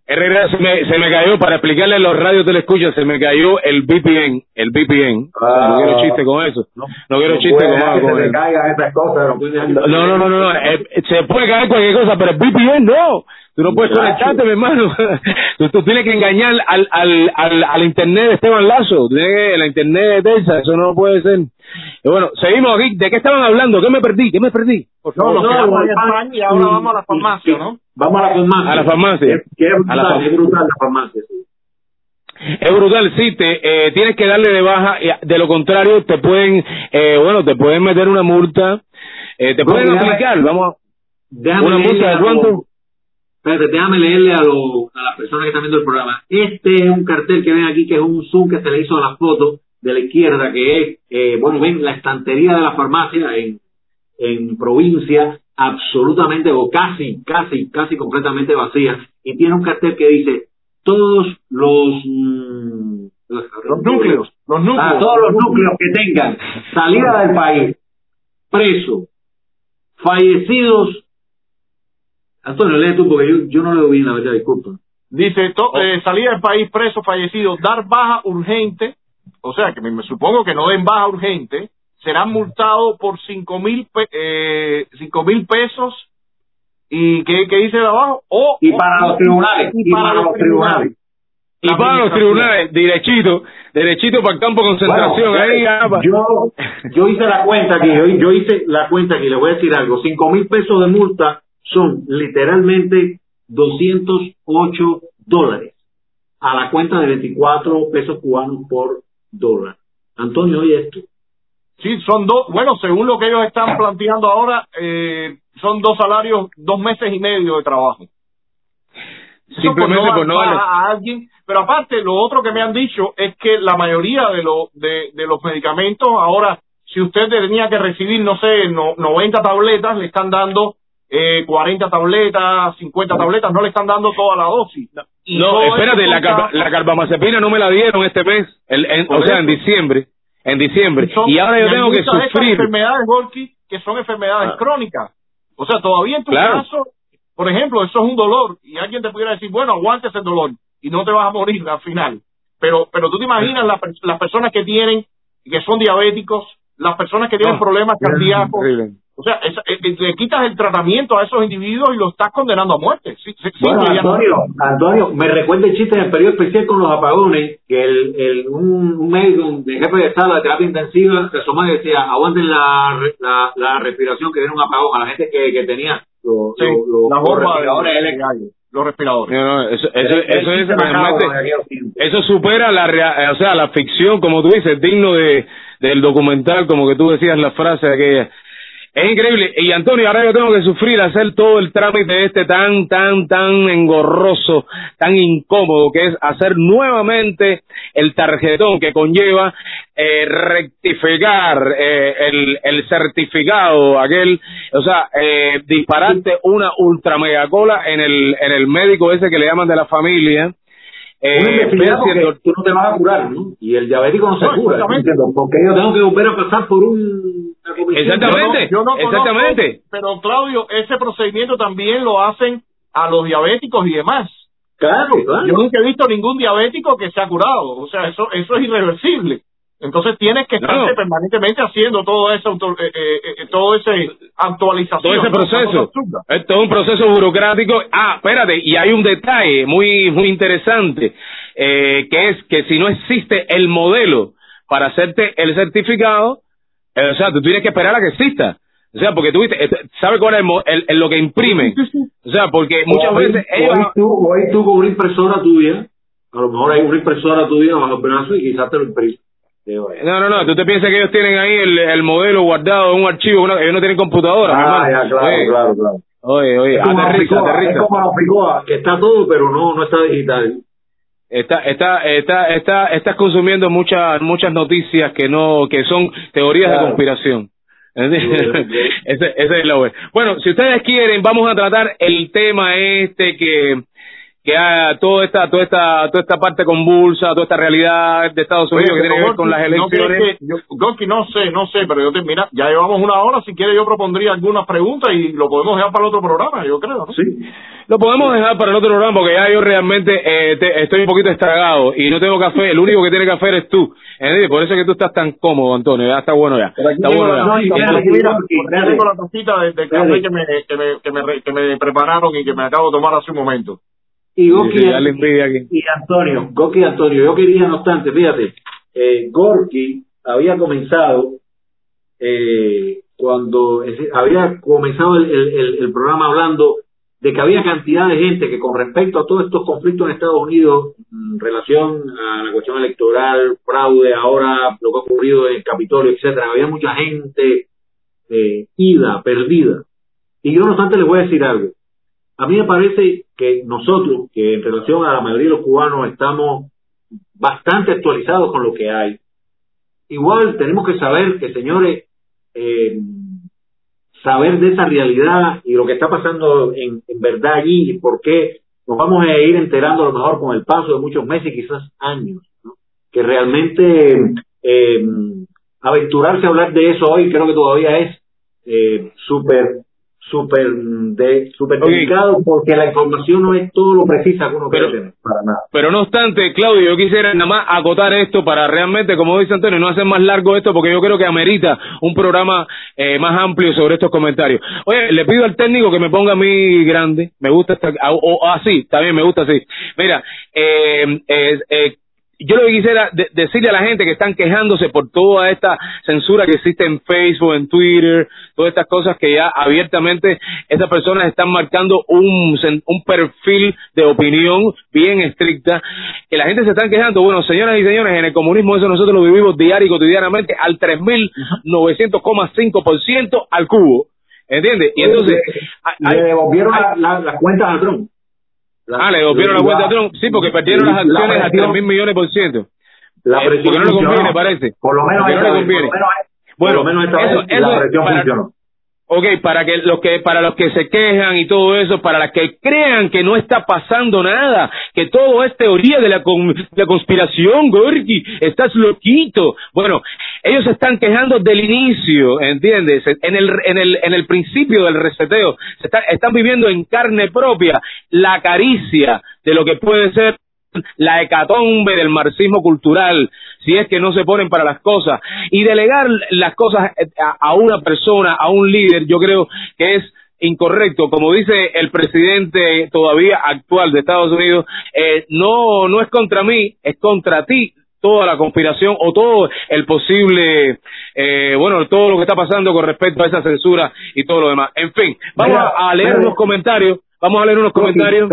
B: Herrera, se me, se me cayó, para explicarle a los radios telescuchas, se me cayó el VPN, el VPN.
E: Ah.
B: no quiero chiste con eso. No, quiero
E: No
B: chiste
E: puede
B: con,
E: que
B: con
E: se te
B: eso.
E: caigan esas cosas. No,
B: No,
E: te
B: no, no, no, eh, se puede caer cualquier cosa, pero el VPN no. Tú no puedes conectarte, mi hermano. [laughs] Tú, tú tienes que engañar al, al, al, al internet de Esteban Lazo. Tú tienes que, la internet de Telsa, eso no puede ser. Y bueno, seguimos aquí. ¿De qué estaban hablando? ¿Qué me perdí? ¿Qué me perdí? Por
F: No,
B: favor.
E: No,
F: ahora vamos a la farmacia. ¿no?
E: Vamos a la farmacia.
B: A la farmacia.
E: Que, es
B: A la
E: brutal,
B: far-
E: es brutal la farmacia. sí.
B: Es brutal, sí, te, eh, tienes que darle de baja, y de lo contrario te pueden, eh, bueno, te pueden meter una multa, eh, te
E: No,
B: pueden
E: déjame-
B: aplicar, vamos,
E: Déjame
B: ¿Una multa de
E: a
B: cuánto?
E: Espérate, déjame leerle a, los- a las personas que están viendo el programa. Este es un cartel que ven aquí, que es un zoom que se le hizo a la foto de la izquierda, que es, eh, bueno, ven la estantería de la farmacia en, en provincia, absolutamente o casi, casi, casi completamente vacía, y tiene un cartel que dice, todos los... mm,
F: Los núcleos, los núcleos.
E: Ah, todos los núcleos que tengan salida del país, preso, fallecidos. Antonio, lee tú porque yo, yo no leo bien la verdad, disculpa.
F: Dice, to- eh, salida del país preso, fallecido, dar baja urgente, o sea, que me, me supongo que no den baja urgente, serán multados por cinco mil pe- eh, cinco mil pesos y ¿qué, qué dice de abajo? O,
E: Y
F: o-
E: para los tribunales, y para los tribunales.
B: y para los tribunales, derechito, derechito para el campo de concentración,
E: Bueno,
B: ahí, pa-
E: yo, yo hice la cuenta aquí, yo, yo hice la cuenta aquí, le voy a decir algo, cinco mil pesos de multa son literalmente 208 dólares a la cuenta de 24 pesos cubanos por dólar. Antonio, oye esto.
F: Sí, son dos, bueno, según lo que ellos están [coughs] planteando ahora, eh, son dos salarios, dos meses y medio de trabajo. Eso
B: simplemente
F: por
B: no
F: baja a alguien. Pero aparte, lo otro que me han dicho es que la mayoría de, lo, de, de los medicamentos, ahora, si usted tenía que recibir, no sé, no, 90 tabletas, le están dando eh, 40 tabletas, 50 tabletas, no le están dando toda la dosis. Y
B: No, espérate, la, carba- la carbamazepina no me la dieron este mes, el- en- o sea, en diciembre, en diciembre,
F: son-
B: y ahora yo tengo que sufrir.
F: enfermedades, Gorky, que son enfermedades
B: Ah.
F: crónicas. O sea, todavía en tu
B: Claro.
F: caso, por ejemplo, eso es un dolor y alguien te pudiera decir, bueno, aguante ese dolor y no te vas a morir al final. Pero, pero tú te imaginas la las personas que tienen, que son diabéticos, las personas que tienen
B: No.
F: problemas cardíacos. O sea, esa- eh, eh, le quitas el tratamiento a esos individuos y los estás condenando a muerte. Sí, sí,
E: Bueno,
F: simple y
E: Antonio, Antonio, me recuerda el chiste del periodo especial con los apagones, que el, el, un, un médico de jefe de sala de terapia intensiva se asomaba y decía, aguanten la, re- la, la respiración que viene un apagón a la gente que, que tenía los,
F: Sí,
E: los, respiradores
F: de
E: eléctricos.
F: aire, los respiradores.
B: No, no, eso, eso,
E: El- el
B: eso es
E: tiempos.
B: eso supera la rea- eh, o sea, la ficción, como tú dices, digno de del documental, como que tú decías la frase aquella. Es increíble. Y Antonio, ahora yo tengo que sufrir hacer todo el trámite este tan, tan, tan engorroso, tan incómodo, que es hacer nuevamente el tarjetón que conlleva eh, rectificar eh, el, certificado, aquel, o sea, eh, dispararte una ultra mega cola en el, en el médico ese que le llaman de la familia. Eh,
E: porque tú no te vas a curar, ¿no? Y el diabético no se
F: No,
E: cura, porque yo tengo que volver a pasar por un...
B: Exactamente.
F: Yo no conozco,
B: Exactamente.
F: pero Claudio, ese procedimiento también lo hacen a los diabéticos y demás.
E: Claro, claro.
F: Yo nunca he visto ningún diabético que se ha curado. O sea, eso eso es irreversible. Entonces tienes que estar
B: No.
F: permanentemente haciendo todo ese auto, eh, eh, eh, todo ese actualización.
B: todo ese proceso.
F: absurda.
B: Es todo un proceso burocrático. Ah, espérate, y hay un detalle muy, muy interesante, eh, que es que si no existe el modelo para hacerte el certificado, eh, o sea, tú tienes que esperar a que exista. O sea, porque tú viste, eh, ¿sabes cuál es el, mo- el- el- lo que imprime? O sea, porque muchas
E: Hoy-
B: veces ellos...
E: Hoy tú, hoy tú con una impresora tuya, a lo mejor hay una impresora tuya bajo el brazo y quizás te lo imprime. Digo.
B: No, no, no, tú te piensas que ellos tienen ahí el, el modelo guardado en un archivo, una- ellos no tienen computadora.
E: Ah, ya, claro,
B: Oye,
E: claro, claro.
B: Oye, oye,
E: Es como la
B: aterriza,
E: Ficoa,
B: aterriza.
E: es como la Ficoa, que está todo, pero no, no está digital.
B: Está, está, está, está, estás consumiendo muchas, muchas noticias que no, que son teorías
E: Claro.
B: de conspiración. [laughs] Ese es la web. Bueno, si ustedes quieren, vamos a tratar el tema este que, que ha toda esta, toda esta, toda esta parte convulsa, toda esta realidad de Estados Unidos que tiene que ver con las
F: no
B: elecciones.
F: crees que- yo- Gorky, no sé, no sé, pero yo te, mira, ya llevamos una hora, si quieres yo propondría algunas preguntas y lo podemos dejar para el otro programa, yo creo, ¿no?
E: Sí.
B: Lo podemos dejar para el otro programa porque ya yo realmente eh, te- estoy un poquito estragado y no tengo café. El único que tiene café eres tú. ¿Entiendes? Por eso es que tú estás tan cómodo, Antonio. Ya está bueno ya. Está bueno ya.
E: no, y
F: Por
E: mira,
F: aquí, mira,
E: Gorky,
F: por aquí
E: dale.
F: tengo la tacita de, de café que me, que, me, que, me, re- que me prepararon y que me acabo de tomar hace un momento.
E: Y Gorky y Antonio, Gorky y Antonio, yo quería, no obstante, fíjate, eh, Gorky había comenzado eh, cuando había comenzado el, el- programa hablando de que había cantidad de gente que con respecto a todos estos conflictos en Estados Unidos, en relación a la cuestión electoral, fraude, ahora lo que ha ocurrido en el Capitolio, etcétera, había mucha gente eh, ida, perdida. Y yo no obstante les voy a decir algo. A mí me parece que nosotros, que en relación a la mayoría de los cubanos estamos bastante actualizados con lo que hay, igual tenemos que saber que, señores, eh, saber de esa realidad y lo que está pasando en, verdad allí y por qué nos vamos a ir enterando a lo mejor con el paso de muchos meses, quizás años, ¿no? que realmente eh, aventurarse a hablar de eso hoy creo que todavía es eh, súper súper de súper
B: Ok.
E: delicado porque la información no es todo lo precisa que uno
B: Pero-
E: quiere tener para nada
B: Pero no obstante, Claudio, yo quisiera nada más acotar esto para realmente, como dice Antonio, no hacer más largo esto porque yo creo que amerita un programa eh, más amplio sobre estos comentarios. Oye, le pido al técnico que me ponga a mí grande, me gusta esta, o, o así, también me gusta así. Mira, eh, eh, eh, yo lo que quisiera de- decirle a la gente que están quejándose por toda esta censura que existe en Facebook, en Twitter, todas estas cosas que ya abiertamente esas personas están marcando un, perfil de opinión bien estricta, que la gente se están quejando. Bueno, señoras y señores, en el comunismo eso nosotros lo vivimos diario y cotidianamente al 3.900,5% al cubo. ¿Entiendes? Y entonces... hay-
E: le devolvieron
B: hay-
E: la- la- las cuentas a Trump La-
B: Ah, le devolvieron la cuenta a Trump. Sí, porque perdieron las
E: la
B: acciones a
E: presión-
B: 3 mil millones por ciento.
E: la
B: Eh,
E: presión
B: porque no le conviene, parece.
E: por lo menos
B: Porque no le conviene.
E: por lo menos,
B: Bueno,
E: por lo menos esta
B: eso-
E: vez
B: eso
E: la presión
B: para-
E: funcionó
B: Ok, para que los que para los que se quejan y todo eso, para los que crean que no está pasando nada, que todo es teoría de la, con- la conspiración, Gorky, estás loquito. Bueno, ellos se están quejando del inicio, ¿entiendes? En el en el en el principio del reseteo, se está- están viviendo en carne propia la caricia de lo que puede ser la hecatombe del marxismo cultural, si es que no se ponen para las cosas, y delegar las cosas a, a una persona, a un líder, yo creo que es incorrecto. Como dice el presidente todavía actual de Estados Unidos, eh, no, no es contra mí, es contra ti toda la conspiración o todo el posible, eh, bueno, todo lo que está pasando con respecto a esa censura y todo lo demás. En fin, vamos
E: Mira,
B: a, leer unos comentarios, vamos a leer unos comentarios.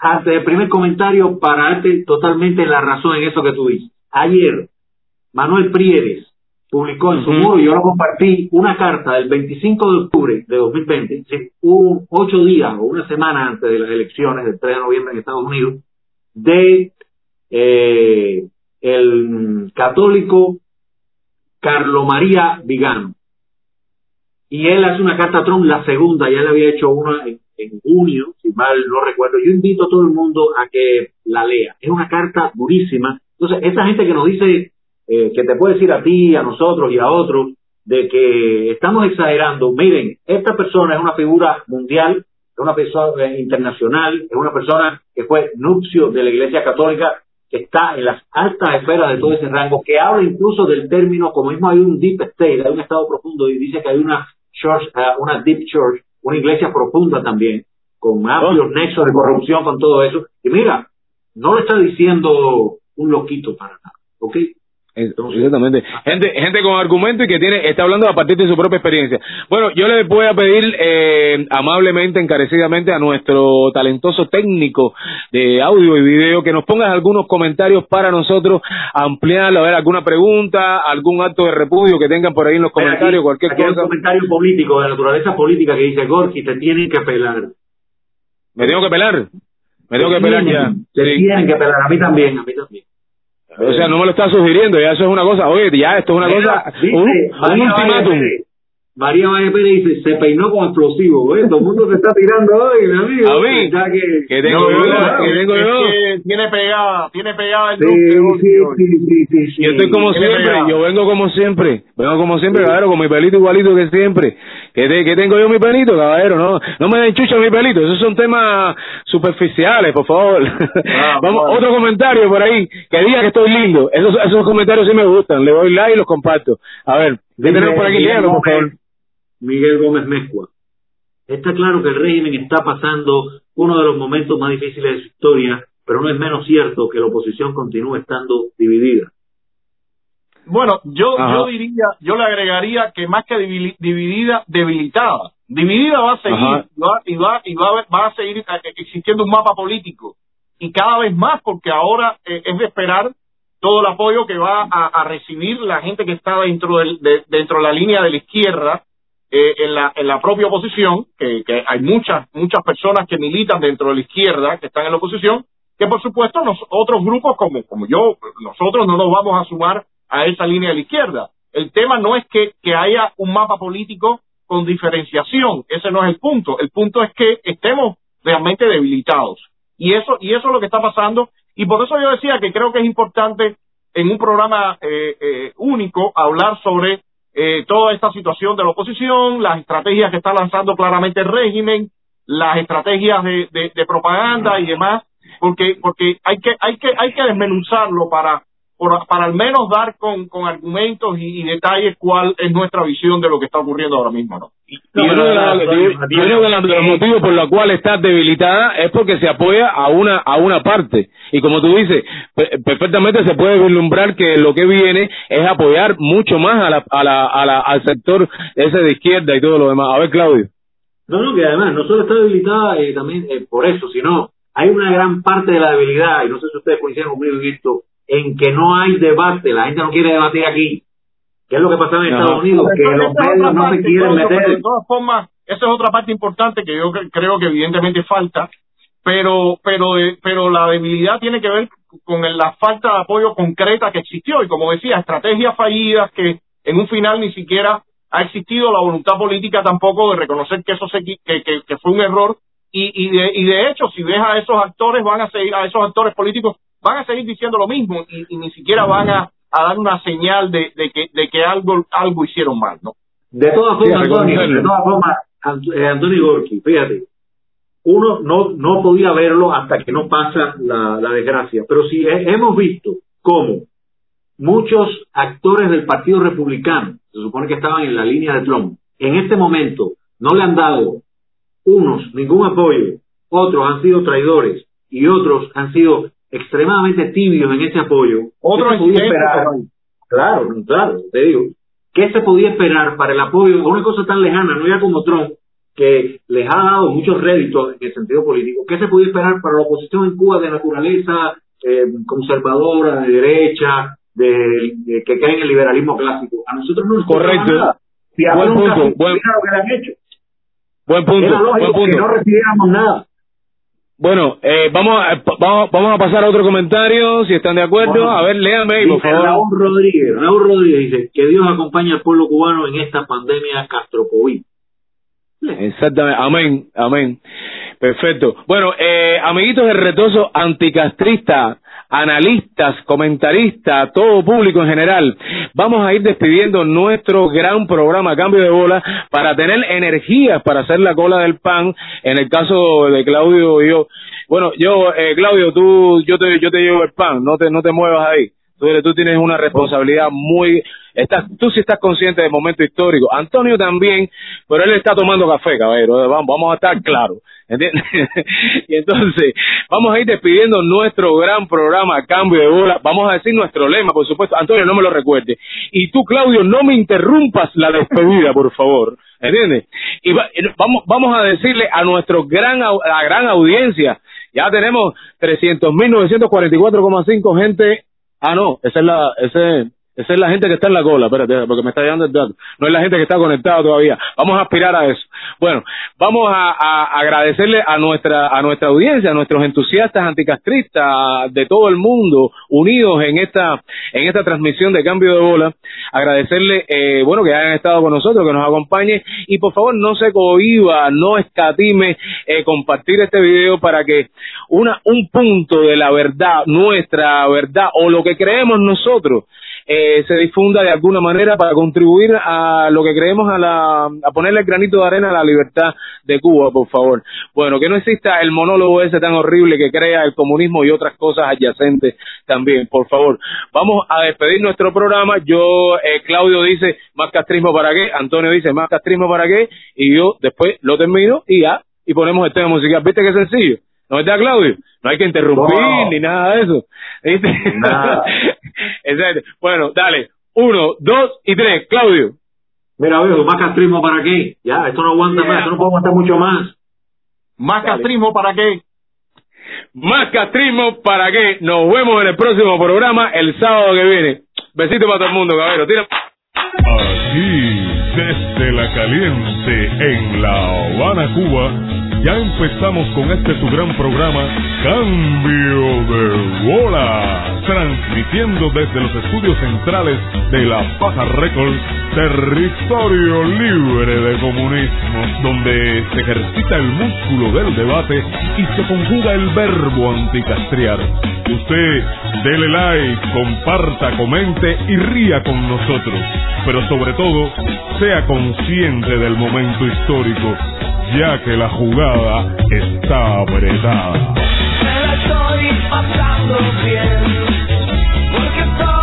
E: Antes del primer comentario, para darte totalmente la razón en eso que tú dices. Ayer, Manuel Prieres publicó en su
B: Ujú.
E: muro, y yo lo compartí, una carta del 25 de octubre de 2020, es decir, un ocho días o una semana antes de las elecciones del 3 de noviembre en Estados Unidos, de eh, el católico Carlo María Vigano. Y él hace una carta a Trump, la segunda, ya le había hecho una en, en junio, si mal no recuerdo. Yo invito a todo el mundo a que la lea. Es una carta durísima. Entonces, esa gente que nos dice, eh, que te puede decir a ti, a nosotros y a otros, de que estamos exagerando, miren, esta persona es una figura mundial, es una persona eh, internacional, es una persona que fue nupcio de la Iglesia Católica, que está en las altas esferas de todo ese rango, que habla incluso del término, como mismo hay un deep state, hay un estado profundo, y dice que hay una church, eh, una deep church, una iglesia profunda también, con amplios nexos de corrupción, con todo eso. Y mira, no lo está diciendo un loquito para nada, ¿ok?
B: Exactamente. Gente, gente con argumento y que tiene, está hablando a partir de su propia experiencia. Bueno, yo le voy a pedir eh, amablemente, encarecidamente a nuestro talentoso técnico de audio y video que nos pongas algunos comentarios para nosotros ampliarlo, a ver, alguna pregunta, algún acto de repudio que tengan por ahí en los comentarios,
E: aquí-
B: cualquier
E: aquí hay un
B: cosa.
E: comentario político, de naturaleza política, que dice, Gorky, te tienen que pelar.
B: Me tengo que pelar. Me tengo que pelar ya.
E: Te
B: Sí.
E: tienen que pelar, a mí también, a mí también.
B: O sea, no me lo está sugiriendo, ya eso es una cosa. Oye, ya esto es una
E: Mira,
B: cosa,
E: dice
B: un, un
E: María
B: ultimátum.
E: Valle Pérez, María Valle Pérez dice, se peinó con explosivo, ¿eh? Todo el mundo se está tirando hoy, mi amigo.
B: A mí,
E: Ya que,
B: que tengo
F: No,
B: yo,
F: no,
B: que tengo yo.
F: que tiene pegada, tiene pegada el
E: Sí,
F: look,
E: sí, sí, sí, sí, sí.
B: Yo estoy como siempre, yo vengo como siempre, vengo como siempre, caballero, con mi pelito igualito que siempre. ¿Qué, te- qué tengo yo mi pelito, caballero? No, no me den chucha mi pelito, esos son temas superficiales, por favor. [laughs] Vamos,
F: bueno.
B: otro comentario por ahí, que diga que estoy lindo. Esos, esos comentarios sí me gustan, le doy like y los comparto. A ver, ¿qué tenemos por aquí?
E: Miguel
B: Léalo, por favor.
E: Gómez- Miguel Gómez Mezcua. Está claro que el régimen está pasando uno de los momentos más difíciles de su historia, pero no es menos cierto que la oposición continúe estando dividida.
F: Bueno, yo,
B: Ajá.
F: yo diría, yo le agregaría que más que dividida, debilitada. Dividida va a seguir, y va, y va, y va, va a seguir eh, existiendo un mapa político. Y cada vez más, porque ahora eh, es de esperar todo el apoyo que va a, a recibir la gente que está dentro, del, de- dentro de la línea de la izquierda, eh, en, la, en la propia oposición, que, que hay muchas, muchas personas que militan dentro de la izquierda, que están en la oposición, que por supuesto nos, otros grupos como, como yo, nosotros no nos vamos a sumar a esa línea de la izquierda. El tema no es que, que haya un mapa político con diferenciación, ese no es el punto. El punto es que estemos realmente debilitados. Y eso, y eso es lo que está pasando. Y por eso yo decía que creo que es importante en un programa eh, eh, único hablar sobre eh, toda esta situación de la oposición, las estrategias que está lanzando claramente el régimen, las estrategias de, de, de propaganda y demás, porque porque hay que hay que hay que desmenuzarlo para por- para al menos dar con, con argumentos y, y detalles cuál es nuestra visión de lo que está ocurriendo ahora mismo, ¿no?
B: Y los- motivos por los cuales está debilitada es porque se apoya a una a una parte. Y como tú dices pe- perfectamente se puede vislumbrar que lo que viene es apoyar mucho más a la, a la, a la- al sector ese de izquierda y todo lo demás. A ver Claudio.
E: No, no, que además no solo está debilitada eh, también eh, por eso, sino hay una gran parte de la debilidad, y no sé si ustedes coinciden conmigo en esto, en que no hay debate, la gente no quiere debatir aquí. ¿Qué es lo que pasaba en. Estados Unidos? Que los medios no se quieren meter.
F: De todas formas, esa es otra parte importante que yo cre- creo que evidentemente falta, pero pero pero la debilidad tiene que ver con el- la falta de apoyo concreta que existió y como decía, estrategias fallidas que en un final ni siquiera ha existido la voluntad política tampoco de reconocer que eso se, que, que, que fue un error y, y, de, y de hecho si ves a esos actores van a seguir a esos actores políticos van a seguir diciendo lo mismo y, y ni siquiera van a, a dar una señal de, de que de que algo algo hicieron mal, ¿no?
E: De todas
B: Sí,
E: formas, Antonio,
B: reconocerlo.
E: de todas formas, Ant- eh, Antonio Gorky, fíjate, uno no, no podía verlo hasta que no pasa la, la desgracia, pero si he- hemos visto cómo muchos actores del Partido Republicano, se supone que estaban en la línea de Trump, en este momento no le han dado unos ningún apoyo, otros han sido traidores y otros han sido extremadamente tibios en ese apoyo.
F: Otro
E: ¿Qué se podía esperar? Claro, claro, te digo. ¿Qué se podía esperar para el apoyo a una cosa tan lejana, no ya como Trump, que les ha dado muchos réditos en el sentido político? ¿Qué se podía esperar para la oposición en Cuba de naturaleza eh, conservadora, de derecha, de, de que creen en el liberalismo clásico. A nosotros no nos
B: Correcto.
E: nada. Si
B: Buen punto, buen-
E: lo que le han hecho.
B: Buen punto,
E: Era lógico
B: buen
E: que
B: punto.
E: no recibiéramos nada.
B: Bueno, eh, vamos, a, vamos, vamos a pasar a otro comentario, si están de acuerdo.
E: Bueno,
B: a ver, léame, por favor.
E: Raúl Rodríguez, Raúl Rodríguez dice que Dios acompañe al pueblo cubano en esta pandemia castrocovid.
B: Exactamente, amén, amén. Perfecto. Bueno, eh, amiguitos del retoso anticastrista, analistas, comentaristas, todo público en general, vamos a ir despidiendo nuestro gran programa Cambio de Bola para tener energías para hacer la cola del pan. En el caso de Claudio y yo, bueno, yo, eh, Claudio, tú, yo te, yo te llevo el pan, no te, no te muevas ahí. Tú, tú tienes una responsabilidad muy, estás, tú sí estás consciente del momento histórico. Antonio también, pero él está tomando café, caballero. Vamos, vamos a estar claros. ¿Entiendes? [laughs] y entonces, vamos a ir despidiendo nuestro gran programa Cambio de Bola. Vamos a decir nuestro lema, por supuesto. Antonio, no me lo recuerde. Y tú, Claudio, no me interrumpas la despedida, por favor. ¿Entiendes? Y va- y vamos, vamos a decirle a nuestro gran, a la gran audiencia, ya tenemos 300.944,5 gente Ah, no, esa es la, ese, esa es la gente que está en la cola, espérate, porque me está llegando el dato. No es la gente que está conectada todavía. Vamos a aspirar a eso. Bueno, vamos a, agradecerle a nuestra, a nuestra audiencia, a nuestros entusiastas anticastristas de todo el mundo, unidos en esta, en esta transmisión de cambio de bola. Agradecerle, eh, bueno, que hayan estado con nosotros, que nos acompañen y por favor no se cohiba, no escatime eh, compartir este video para que una, un punto de la verdad, nuestra verdad o lo que creemos nosotros, eh, se difunda de alguna manera para contribuir a lo que creemos a la a ponerle el granito de arena a la libertad de Cuba, por favor. Bueno, que no exista el monólogo ese tan horrible que crea el comunismo y otras cosas adyacentes también, por favor. Vamos a despedir nuestro programa. Yo, eh, Claudio dice, más castrismo para qué, Antonio dice, más castrismo para qué, y yo después lo termino y ya, y ponemos el tema musical. ¿Viste qué sencillo? ¿No está Claudio? No hay que interrumpir
E: No.
B: ni nada de eso. ¿Viste?
E: Nada. [laughs] [laughs]
B: Exacto. Bueno, dale. Uno, dos y tres. Claudio.
E: Mira, viejo, más castrismo para qué. Ya, esto no aguanta más, esto no puede aguantar mucho más.
F: ¿Más castrismo para qué?
B: Más castrismo para qué. Nos vemos en el próximo programa el sábado que viene. Besito para todo el mundo, cabrero. Tira.
C: Aquí, desde la caliente, en La Habana, Cuba, ya empezamos con este su gran programa, Cambio de Bola, transmitiendo desde los estudios centrales de La Paja Records, territorio libre de comunismo, donde se ejercita el músculo del debate y se conjuga el verbo anticastriar. Usted, dele like, comparta, comente y ría con nosotros, pero sobre todo, sea consciente del momento histórico, ya que la jugada apretada, está apretada. Me la estoy pasando bien, porque estoy